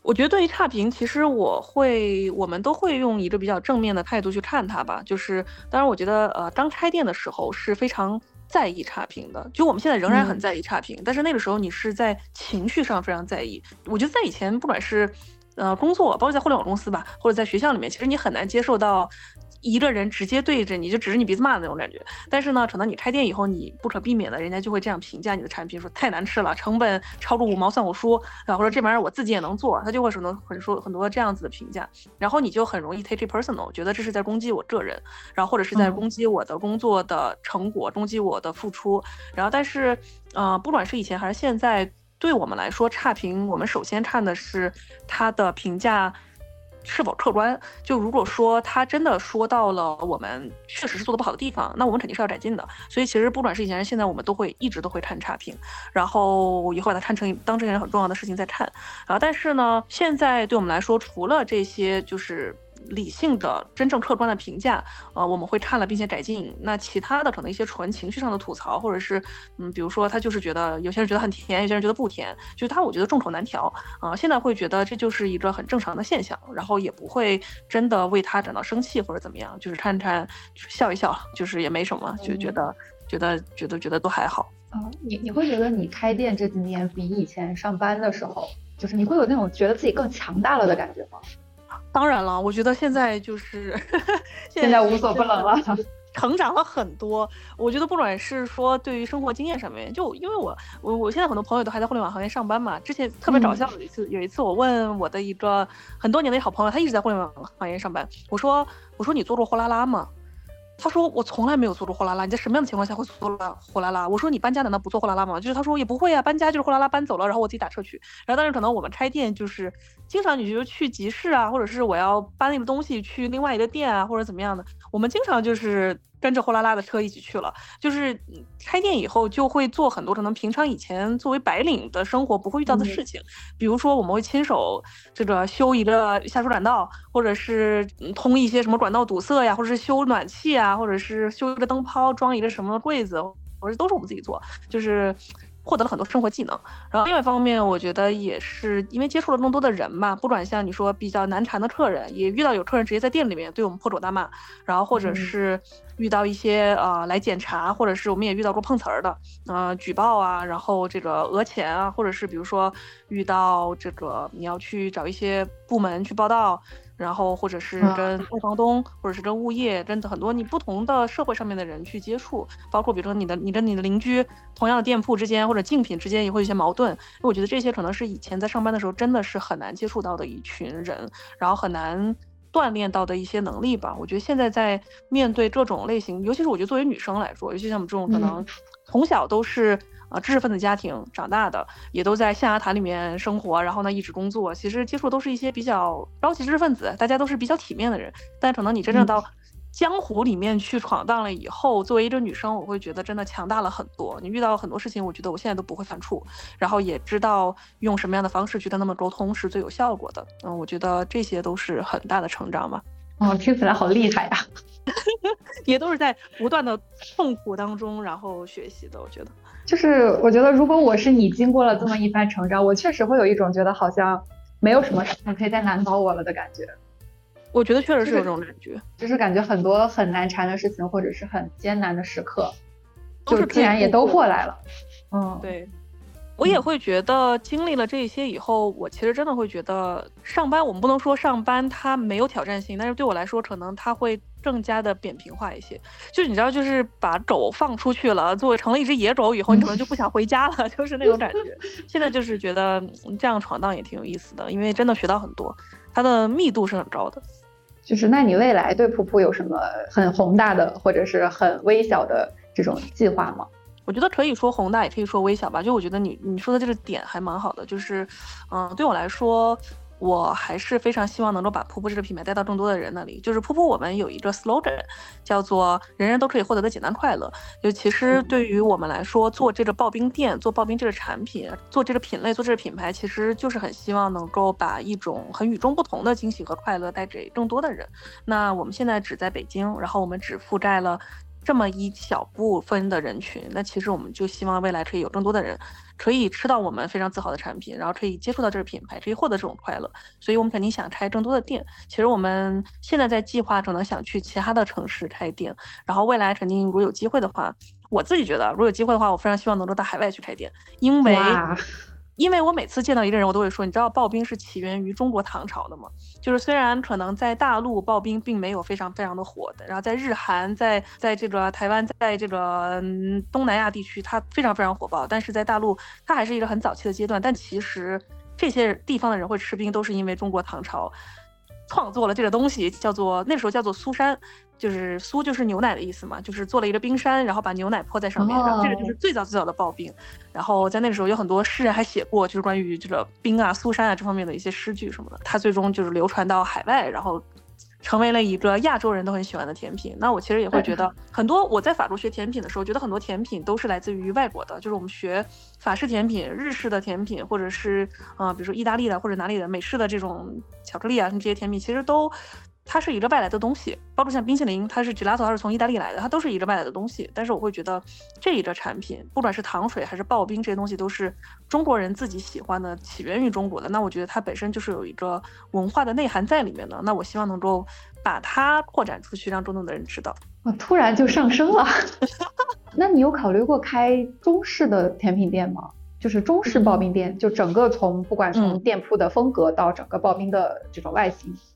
我觉得对于差评，其实我会，我们都会用一个比较正面的态度去看它吧。就是当然，我觉得呃，刚开店的时候是非常。在意差评的，就我们现在仍然很在意差评，但是那个时候你是在情绪上非常在意。我觉得在以前，不管是呃工作，包括在互联网公司吧，或者在学校里面，其实你很难接受到。一个人直接对着你就指着你鼻子骂的那种感觉，但是呢，可能你开店以后，你不可避免的，人家就会这样评价你的产品，说太难吃了，成本超过五毛算我输，然后说这玩意儿我自己也能做，他就会说能很说很多这样子的评价，然后你就很容易 take it personal，觉得这是在攻击我个人，然后或者是在攻击我的工作的成果，攻击我的付出，然后但是，呃，不管是以前还是现在，对我们来说差评，我们首先看的是它的评价。是否客观？就如果说他真的说到了我们确实是做的不好的地方，那我们肯定是要改进的。所以其实不管是以前还是现在，我们都会一直都会看差评，然后以后把它看成当这件很重要的事情在看。然后但是呢，现在对我们来说，除了这些就是。理性的、真正客观的评价，呃，我们会看了并且改进。那其他的可能一些纯情绪上的吐槽，或者是，嗯，比如说他就是觉得有些人觉得很甜，有些人觉得不甜，就是他我觉得众口难调啊。现在会觉得这就是一个很正常的现象，然后也不会真的为他感到生气或者怎么样，就是看看笑一笑，就是也没什么，就觉得觉得觉得觉得都还好。啊，你你会觉得你开店这几年比以前上班的时候，就是你会有那种觉得自己更强大了的感觉吗？当然了，我觉得现在就是现在无所不能了，成长了很多。我觉得不管是说对于生活经验上面，就因为我我我现在很多朋友都还在互联网行业上班嘛。之前特别搞笑的一次，有一次我问我的一个很多年的好朋友，他一直在互联网行业上班，我说我说你做过货拉拉吗？他说我从来没有做过货拉拉，你在什么样的情况下会做货拉拉？我说你搬家难道不做货拉拉吗？就是他说也不会啊，搬家就是货拉拉搬走了，然后我自己打车去。然后但是可能我们开店就是经常你就去集市啊，或者是我要搬那个东西去另外一个店啊，或者怎么样的，我们经常就是。跟着货拉拉的车一起去了，就是开店以后就会做很多可能平常以前作为白领的生活不会遇到的事情，比如说我们会亲手这个修一个下水管道，或者是通一些什么管道堵塞呀，或者是修暖气啊，或者是修一个灯泡，装一个什么柜子，或者都是我们自己做，就是。获得了很多生活技能，然后另外一方面，我觉得也是因为接触了更多的人嘛，不管像你说比较难缠的客人，也遇到有客人直接在店里面对我们破口大骂，然后或者是遇到一些呃来检查，或者是我们也遇到过碰瓷儿的，呃举报啊，然后这个讹钱啊，或者是比如说遇到这个你要去找一些部门去报道。然后，或者是跟二房东，或者是跟物业，跟很多你不同的社会上面的人去接触，包括比如说你的，你跟你的邻居，同样的店铺之间或者竞品之间也会有一些矛盾。我觉得这些可能是以前在上班的时候真的是很难接触到的一群人，然后很难锻炼到的一些能力吧。我觉得现在在面对各种类型，尤其是我觉得作为女生来说，尤其像我们这种可能从小都是。啊知识分子家庭长大的，也都在象牙塔里面生活，然后呢一直工作，其实接触都是一些比较高级知识分子，大家都是比较体面的人。但可能你真正到江湖里面去闯荡了以后，作为一个女生，我会觉得真的强大了很多。你遇到很多事情，我觉得我现在都不会犯怵，然后也知道用什么样的方式去跟他们沟通是最有效果的。嗯，我觉得这些都是很大的成长嘛。哦，听起来好厉害呀！也都是在不断的痛苦当中，然后学习的。我觉得，就是我觉得，如果我是你，经过了这么一番成长，我确实会有一种觉得好像没有什么事情可以再难倒我了的感觉。我觉得确实是有这种感觉，就是感觉很多很难缠的事情，或者是很艰难的时刻，就竟然也都过来了。嗯，对。我也会觉得，经历了这些以后，我其实真的会觉得，上班我们不能说上班它没有挑战性，但是对我来说，可能它会更加的扁平化一些。就是你知道，就是把狗放出去了，作为成了一只野狗以后，你可能就不想回家了，就是那种感觉。现在就是觉得这样闯荡也挺有意思的，因为真的学到很多，它的密度是很高的。就是，那你未来对噗噗有什么很宏大的，或者是很微小的这种计划吗？我觉得可以说宏大，也可以说微小吧。就我觉得你你说的这个点还蛮好的，就是，嗯，对我来说，我还是非常希望能够把噗噗这个品牌带到更多的人那里。就是噗噗，我们有一个 slogan，叫做“人人都可以获得的简单快乐”。就其实对于我们来说，做这个刨冰店，做刨冰这个产品，做这个品类，做这个品牌，其实就是很希望能够把一种很与众不同的惊喜和快乐带给更多的人。那我们现在只在北京，然后我们只覆盖了。这么一小部分的人群，那其实我们就希望未来可以有更多的人可以吃到我们非常自豪的产品，然后可以接触到这个品牌，可以获得这种快乐。所以我们肯定想开更多的店。其实我们现在在计划，可能想去其他的城市开店，然后未来肯定如果有机会的话，我自己觉得如果有机会的话，我非常希望能够到海外去开店，因为。因为我每次见到一个人，我都会说，你知道刨冰是起源于中国唐朝的吗？就是虽然可能在大陆刨冰并没有非常非常的火的，然后在日韩，在在这个台湾，在这个东南亚地区，它非常非常火爆，但是在大陆，它还是一个很早期的阶段。但其实这些地方的人会吃冰，都是因为中国唐朝。创作了这个东西，叫做那时候叫做苏山，就是苏就是牛奶的意思嘛，就是做了一个冰山，然后把牛奶泼在上面，然后这个就是最早最早的刨冰。然后在那个时候有很多诗人还写过，就是关于这个冰啊、苏山啊这方面的一些诗句什么的。它最终就是流传到海外，然后。成为了一个亚洲人都很喜欢的甜品。那我其实也会觉得，很多我在法国学甜品的时候，觉得很多甜品都是来自于外国的。就是我们学法式甜品、日式的甜品，或者是啊，比如说意大利的或者哪里的美式的这种巧克力啊，什么这些甜品，其实都。它是一个外来的东西，包括像冰淇淋，它是 gelato，它是从意大利来的，它都是一个外来的东西。但是我会觉得这一个产品，不管是糖水还是刨冰这些东西，都是中国人自己喜欢的，起源于中国的。那我觉得它本身就是有一个文化的内涵在里面的。那我希望能够把它扩展出去，让更多的人知道。我突然就上升了。那你有考虑过开中式的甜品店吗？就是中式刨冰店，就整个从不管从店铺的风格到整个刨冰的这种外形。嗯，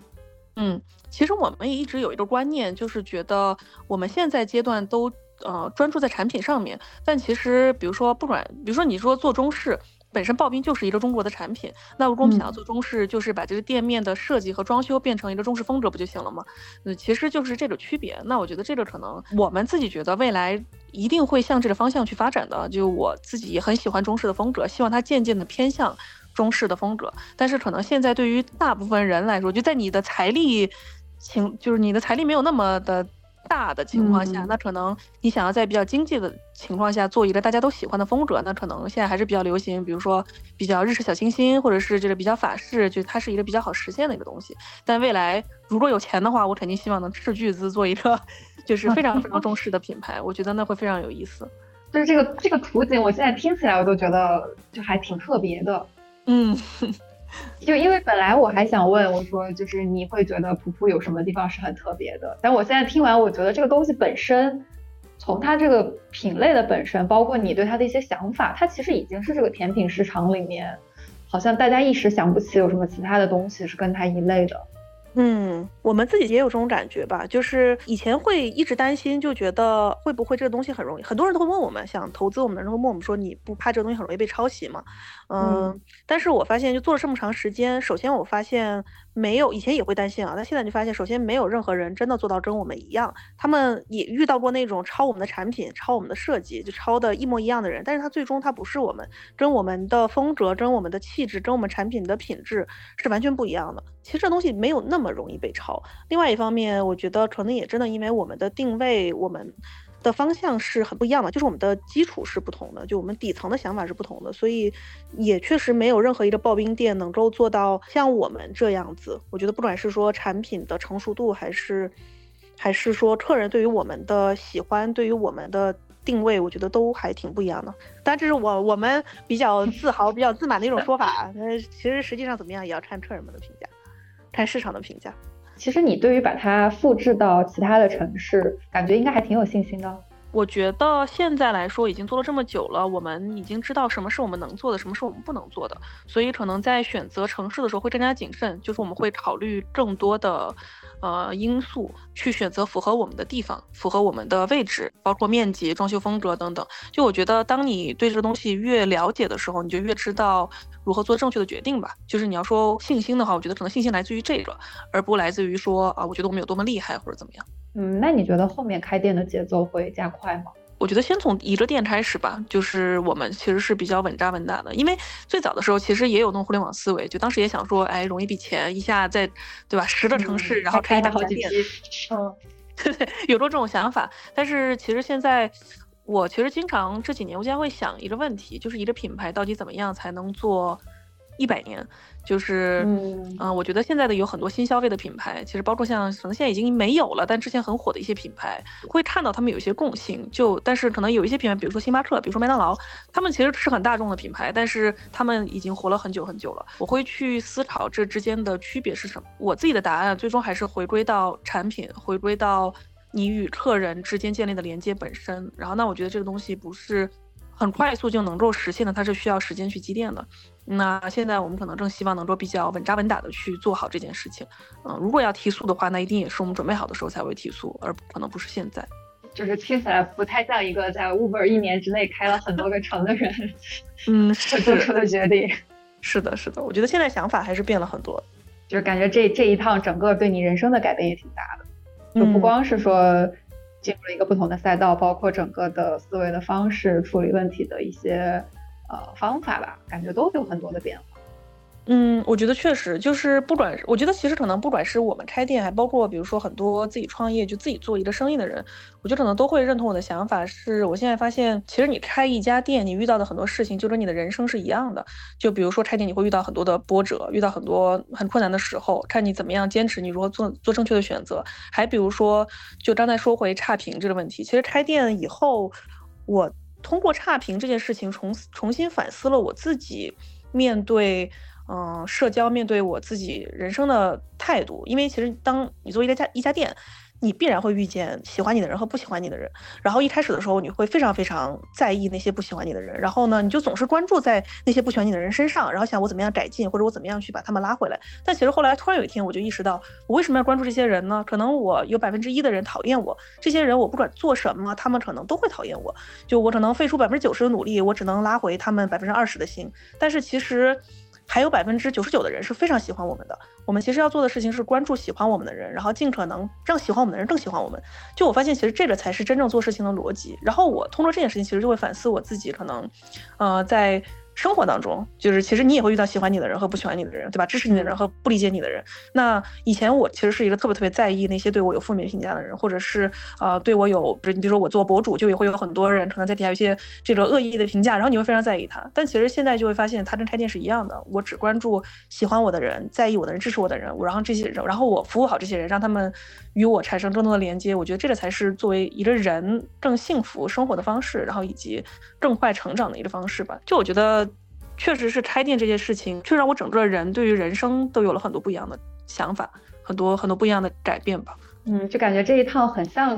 其实我们也一直有一个观念，就是觉得我们现在阶段都呃专注在产品上面，但其实比如说不管，比如说你说做中式，本身刨冰就是一个中国的产品，那如果我们想要做中式，就是把这个店面的设计和装修变成一个中式风格不就行了吗？嗯，其实就是这个区别。那我觉得这个可能我们自己觉得未来一定会向这个方向去发展的。就我自己也很喜欢中式的风格，希望它渐渐的偏向。中式的风格，但是可能现在对于大部分人来说，就在你的财力情，就是你的财力没有那么的大的情况下，那可能你想要在比较经济的情况下做一个大家都喜欢的风格，那可能现在还是比较流行，比如说比较日式小清新，或者是这个比较法式，就它是一个比较好实现的一个东西。但未来如果有钱的话，我肯定希望能斥巨资做一个就是非常非常中式的品牌，我觉得那会非常有意思。就是这个这个图景，我现在听起来我都觉得就还挺特别的。嗯，就因为本来我还想问，我说就是你会觉得普普有什么地方是很特别的？但我现在听完，我觉得这个东西本身，从它这个品类的本身，包括你对它的一些想法，它其实已经是这个甜品市场里面，好像大家一时想不起有什么其他的东西是跟它一类的。嗯，我们自己也有这种感觉吧，就是以前会一直担心，就觉得会不会这个东西很容易，很多人都会问我们，想投资我们的人会问我们说，你不怕这个东西很容易被抄袭吗？嗯，但是我发现就做了这么长时间，首先我发现没有以前也会担心啊，但现在就发现，首先没有任何人真的做到跟我们一样，他们也遇到过那种抄我们的产品、抄我们的设计，就抄的一模一样的人，但是他最终他不是我们，跟我们的风格、跟我们的气质、跟我们产品的品质是完全不一样的。其实这东西没有那么容易被抄。另外一方面，我觉得可能也真的因为我们的定位，我们。的方向是很不一样的，就是我们的基础是不同的，就我们底层的想法是不同的，所以也确实没有任何一个刨冰店能够做到像我们这样子。我觉得不管是说产品的成熟度，还是还是说客人对于我们的喜欢，对于我们的定位，我觉得都还挺不一样的。但这是我我们比较自豪、比较自满的一种说法。呃，其实实际上怎么样，也要看客人们的评价，看市场的评价。其实你对于把它复制到其他的城市，感觉应该还挺有信心的。我觉得现在来说已经做了这么久了，我们已经知道什么是我们能做的，什么是我们不能做的，所以可能在选择城市的时候会更加谨慎，就是我们会考虑更多的。呃，因素去选择符合我们的地方，符合我们的位置，包括面积、装修风格等等。就我觉得，当你对这个东西越了解的时候，你就越知道如何做正确的决定吧。就是你要说信心的话，我觉得可能信心来自于这个，而不来自于说啊，我觉得我们有多么厉害或者怎么样。嗯，那你觉得后面开店的节奏会加快吗？我觉得先从一个店开始吧，就是我们其实是比较稳扎稳打的，因为最早的时候其实也有那种互联网思维，就当时也想说，哎，融一笔钱，一下在，对吧，十个城市，然后开好几店，嗯，对，有过这种想法。但是其实现在，我其实经常这几年，我经常会想一个问题，就是一个品牌到底怎么样才能做一百年？就是，嗯，我觉得现在的有很多新消费的品牌，其实包括像可能现在已经没有了，但之前很火的一些品牌，会看到他们有一些共性。就但是可能有一些品牌，比如说星巴克，比如说麦当劳，他们其实是很大众的品牌，但是他们已经活了很久很久了。我会去思考这之间的区别是什么。我自己的答案最终还是回归到产品，回归到你与客人之间建立的连接本身。然后那我觉得这个东西不是很快速就能够实现的，它是需要时间去积淀的。那现在我们可能更希望能够比较稳扎稳打的去做好这件事情。嗯，如果要提速的话，那一定也是我们准备好的时候才会提速，而可能不是现在。就是听起来不太像一个在 Uber 一年之内开了很多个城的人，嗯，做出的决定。是的，是的，我觉得现在想法还是变了很多，就是感觉这这一趟整个对你人生的改变也挺大的，就不光是说进入了一个不同的赛道，包括整个的思维的方式、处理问题的一些。呃，方法吧，感觉都有很多的变化。嗯，我觉得确实就是，不管我觉得其实可能不管是我们开店，还包括比如说很多自己创业就自己做一个生意的人，我觉得可能都会认同我的想法。是我现在发现，其实你开一家店，你遇到的很多事情就跟你的人生是一样的。就比如说开店，你会遇到很多的波折，遇到很多很困难的时候，看你怎么样坚持，你如何做做正确的选择。还比如说，就刚才说回差评这个问题，其实开店以后，我。通过差评这件事情重重新反思了我自己面对嗯社交面对我自己人生的态度，因为其实当你做一家一家店。你必然会遇见喜欢你的人和不喜欢你的人，然后一开始的时候你会非常非常在意那些不喜欢你的人，然后呢，你就总是关注在那些不喜欢你的人身上，然后想我怎么样改进，或者我怎么样去把他们拉回来。但其实后来突然有一天，我就意识到，我为什么要关注这些人呢？可能我有百分之一的人讨厌我，这些人我不管做什么，他们可能都会讨厌我。就我可能费出百分之九十的努力，我只能拉回他们百分之二十的心。但是其实。还有百分之九十九的人是非常喜欢我们的。我们其实要做的事情是关注喜欢我们的人，然后尽可能让喜欢我们的人更喜欢我们。就我发现，其实这个才是真正做事情的逻辑。然后我通过这件事情，其实就会反思我自己，可能，呃，在。生活当中，就是其实你也会遇到喜欢你的人和不喜欢你的人，对吧？支持你的人和不理解你的人。那以前我其实是一个特别特别在意那些对我有负面评价的人，或者是呃对我有，比如你比如说我做博主，就也会有很多人可能在底下有一些这个恶意的评价，然后你会非常在意他。但其实现在就会发现，他跟开店是一样的，我只关注喜欢我的人、在意我的人、支持我的人，然后这些人，然后我服务好这些人，让他们与我产生更多的连接。我觉得这个才是作为一个人更幸福生活的方式，然后以及更快成长的一个方式吧。就我觉得。确实是开店这件事情，却让我整个人对于人生都有了很多不一样的想法，很多很多不一样的改变吧。嗯，就感觉这一趟很像，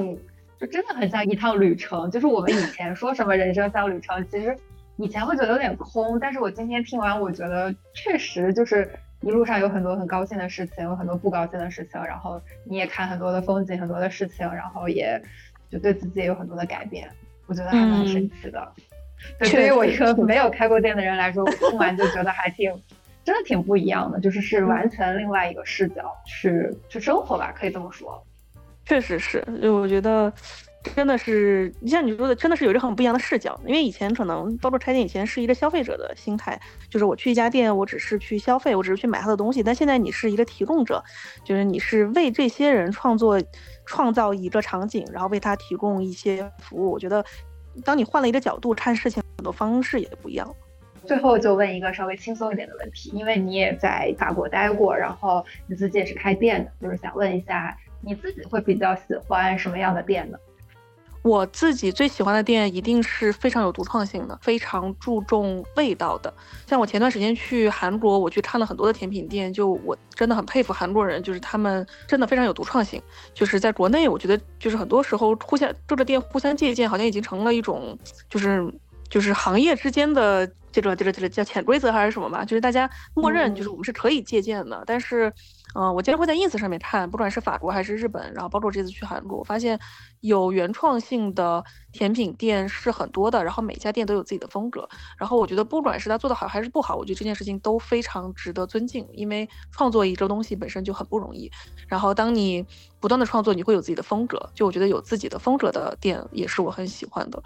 就真的很像一趟旅程。就是我们以前说什么人生像旅程，其实以前会觉得有点空，但是我今天听完，我觉得确实就是一路上有很多很高兴的事情，有很多不高兴的事情，然后你也看很多的风景，很多的事情，然后也就对自己也有很多的改变，我觉得还蛮神奇的。对于我一个没有开过店的人来说，我听完就觉得还挺，真的挺不一样的，就是是完全另外一个视角去去生活吧，可以这么说。确实是，就我觉得。真的是，像你说的，真的是有着很不一样的视角。因为以前可能包括拆店以前是一个消费者的心态，就是我去一家店，我只是去消费，我只是去买他的东西。但现在你是一个提供者，就是你是为这些人创作、创造一个场景，然后为他提供一些服务。我觉得，当你换了一个角度看事情，很多方式也不一样。最后就问一个稍微轻松一点的问题，因为你也在法国待过，然后你自己也是开店的，就是想问一下，你自己会比较喜欢什么样的店呢？我自己最喜欢的店一定是非常有独创性的，非常注重味道的。像我前段时间去韩国，我去看了很多的甜品店，就我真的很佩服韩国人，就是他们真的非常有独创性。就是在国内，我觉得就是很多时候互相这个店互相借鉴，好像已经成了一种就是就是行业之间的这个这个这个叫潜规则还是什么吧，就是大家默认就是我们是可以借鉴的，但是。嗯，我经常会在 ins 上面看，不管是法国还是日本，然后包括这次去韩国，我发现有原创性的甜品店是很多的，然后每家店都有自己的风格。然后我觉得不管是他做的好还是不好，我觉得这件事情都非常值得尊敬，因为创作一个东西本身就很不容易。然后当你不断的创作，你会有自己的风格，就我觉得有自己的风格的店也是我很喜欢的。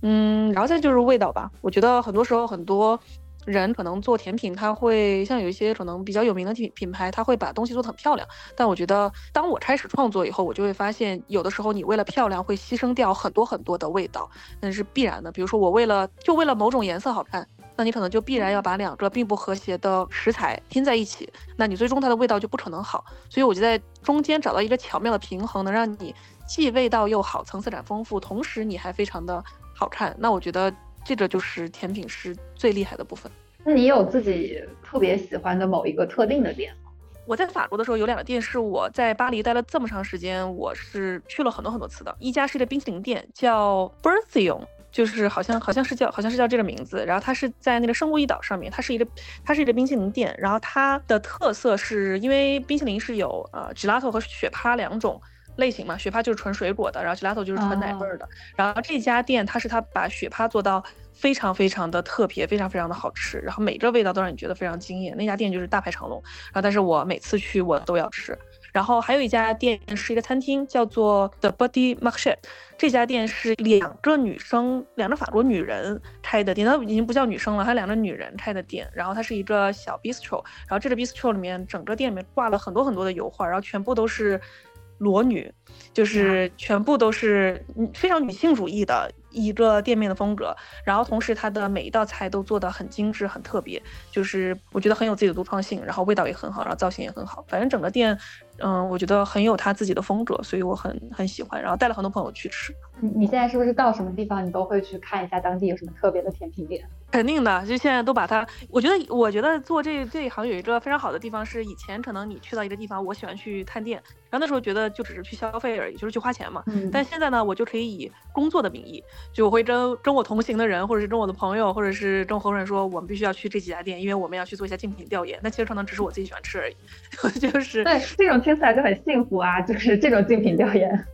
嗯，然后再就是味道吧，我觉得很多时候很多。人可能做甜品，他会像有一些可能比较有名的品品牌，他会把东西做得很漂亮。但我觉得，当我开始创作以后，我就会发现，有的时候你为了漂亮，会牺牲掉很多很多的味道，那是必然的。比如说，我为了就为了某种颜色好看，那你可能就必然要把两个并不和谐的食材拼在一起，那你最终它的味道就不可能好。所以我就在中间找到一个巧妙的平衡，能让你既味道又好，层次感丰富，同时你还非常的好看。那我觉得。这个就是甜品师最厉害的部分。那你有自己特别喜欢的某一个特定的店吗？我在法国的时候有两个店是我在巴黎待了这么长时间，我是去了很多很多次的。一家是一个冰淇淋店，叫 b e r t h i o n 就是好像好像是叫好像是叫这个名字。然后它是在那个圣路易岛上面，它是一个它是一个冰淇淋店。然后它的特色是因为冰淇淋是有呃 gelato 和雪趴两种。类型嘛，雪帕就是纯水果的，然后 gelato 就是纯奶味儿的。然后这家店它是它把雪帕做到非常非常的特别，非常非常的好吃，然后每个味道都让你觉得非常惊艳。那家店就是大排长龙，然后但是我每次去我都要吃。然后还有一家店是一个餐厅，叫做 The Body Market，这家店是两个女生，两个法国女人开的店，它已经不叫女生了，它两个女人开的店。然后它是一个小 bistro，然后这个 bistro 里面整个店里面挂了很多很多的油画，然后全部都是。裸女，就是全部都是非常女性主义的一个店面的风格，然后同时它的每一道菜都做的很精致、很特别，就是我觉得很有自己的独创性，然后味道也很好，然后造型也很好，反正整个店。嗯，我觉得很有他自己的风格，所以我很很喜欢。然后带了很多朋友去吃。你你现在是不是到什么地方你都会去看一下当地有什么特别的甜品店？肯定的，就现在都把它。我觉得我觉得做这这一行有一个非常好的地方是，以前可能你去到一个地方，我喜欢去探店，然后那时候觉得就只是去消费而已，就是去花钱嘛。嗯。但现在呢，我就可以以工作的名义，就我会跟跟我同行的人，或者是跟我的朋友，或者是跟合伙人说，我们必须要去这几家店，因为我们要去做一下竞品调研。那其实可能只是我自己喜欢吃而已，就是对这种。听起来就很幸福啊！就是这种竞品调研。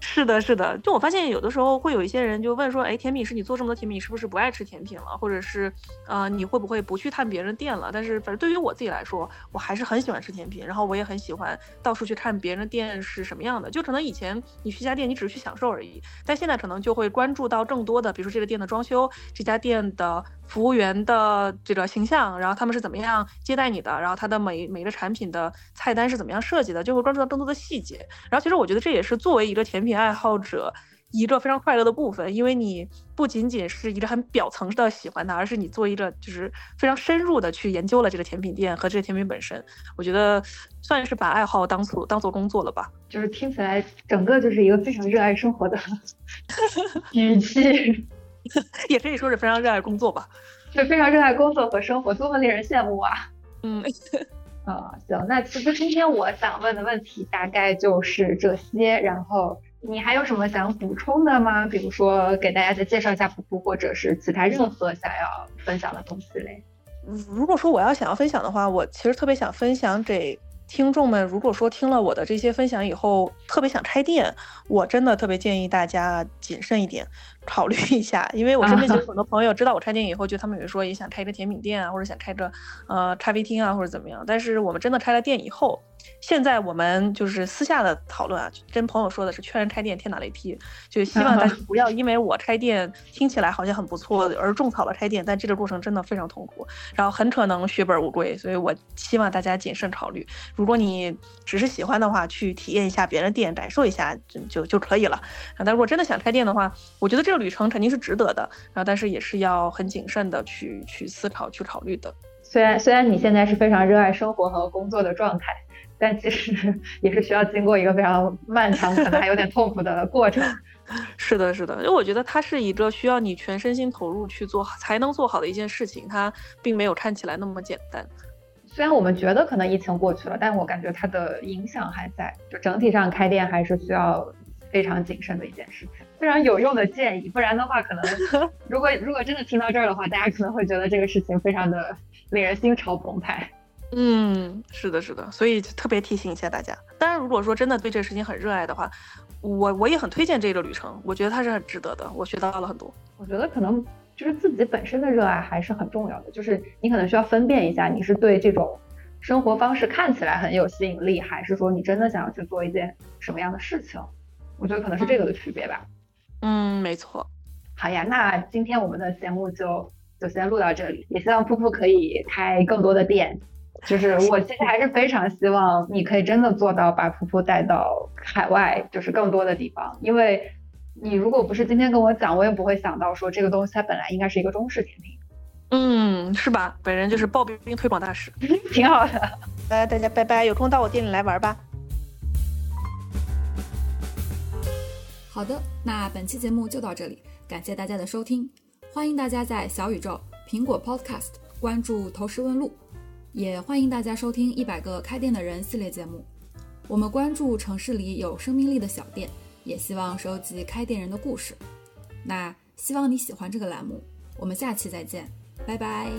是的，是的，就我发现有的时候会有一些人就问说，哎，甜品师，你做这么多甜品，你是不是不爱吃甜品了？或者是，呃，你会不会不去探别人店了？但是，反正对于我自己来说，我还是很喜欢吃甜品，然后我也很喜欢到处去看别人店是什么样的。就可能以前你去家店，你只是去享受而已，但现在可能就会关注到更多的，比如说这个店的装修，这家店的服务员的这个形象，然后他们是怎么样接待你的，然后他的每每个产品的菜单是怎么样设计的，就会关注到更多的细节。然后，其实我觉得这也是作为一个甜品。爱好者一个非常快乐的部分，因为你不仅仅是一个很表层的喜欢它，而是你做一个就是非常深入的去研究了这个甜品店和这个甜品本身。我觉得算是把爱好当做当做工作了吧。就是听起来整个就是一个非常热爱生活的 语气，也可以说是非常热爱工作吧。是非常热爱工作和生活，多么令人羡慕啊！嗯。啊，行，那其实今天我想问的问题大概就是这些，然后你还有什么想补充的吗？比如说给大家再介绍一下普普，或者是其他任何想要分享的东西嘞？如果说我要想要分享的话，我其实特别想分享给听众们。如果说听了我的这些分享以后，特别想开店，我真的特别建议大家谨慎一点。考虑一下，因为我身边其实很多朋友知道我开店以后，就他们有说也想开一个甜品店啊，或者想开个呃咖啡厅啊，或者怎么样。但是我们真的开了店以后。现在我们就是私下的讨论啊，跟朋友说的是劝人开店天打雷劈，就希望大家 不要因为我开店听起来好像很不错而种草了开店，但这个过程真的非常痛苦，然后很可能血本无归，所以我希望大家谨慎考虑。如果你只是喜欢的话，去体验一下别人店，感受一下就就就可以了。啊，但如果真的想开店的话，我觉得这个旅程肯定是值得的然后，但是也是要很谨慎的去去思考去考虑的。虽然虽然你现在是非常热爱生活和工作的状态。但其实也是需要经过一个非常漫长，可能还有点痛苦的过程。是的，是的，因为我觉得它是一个需要你全身心投入去做才能做好的一件事情，它并没有看起来那么简单。虽然我们觉得可能疫情过去了，但我感觉它的影响还在。就整体上开店还是需要非常谨慎的一件事情，非常有用的建议。不然的话，可能 如果如果真的听到这儿的话，大家可能会觉得这个事情非常的令人心潮澎湃。嗯，是的，是的，所以特别提醒一下大家。当然，如果说真的对这个事情很热爱的话，我我也很推荐这个旅程，我觉得它是很值得的，我学到了很多。我觉得可能就是自己本身的热爱还是很重要的，就是你可能需要分辨一下，你是对这种生活方式看起来很有吸引力，还是说你真的想要去做一件什么样的事情？我觉得可能是这个的区别吧。嗯，没错。好呀，那今天我们的节目就就先录到这里，也希望噗噗可以开更多的店。就是 我其实还是非常希望你可以真的做到把噗噗带到海外，就是更多的地方。因为你如果不是今天跟我讲，我也不会想到说这个东西它本来应该是一个中式甜品。嗯，是吧？本人就是刨冰推广大使，挺好的。来，大家拜拜，有空到我店里来玩吧。好的，那本期节目就到这里，感谢大家的收听，欢迎大家在小宇宙、苹果 Podcast 关注“投石问路”。也欢迎大家收听《一百个开店的人》系列节目。我们关注城市里有生命力的小店，也希望收集开店人的故事。那希望你喜欢这个栏目，我们下期再见，拜拜。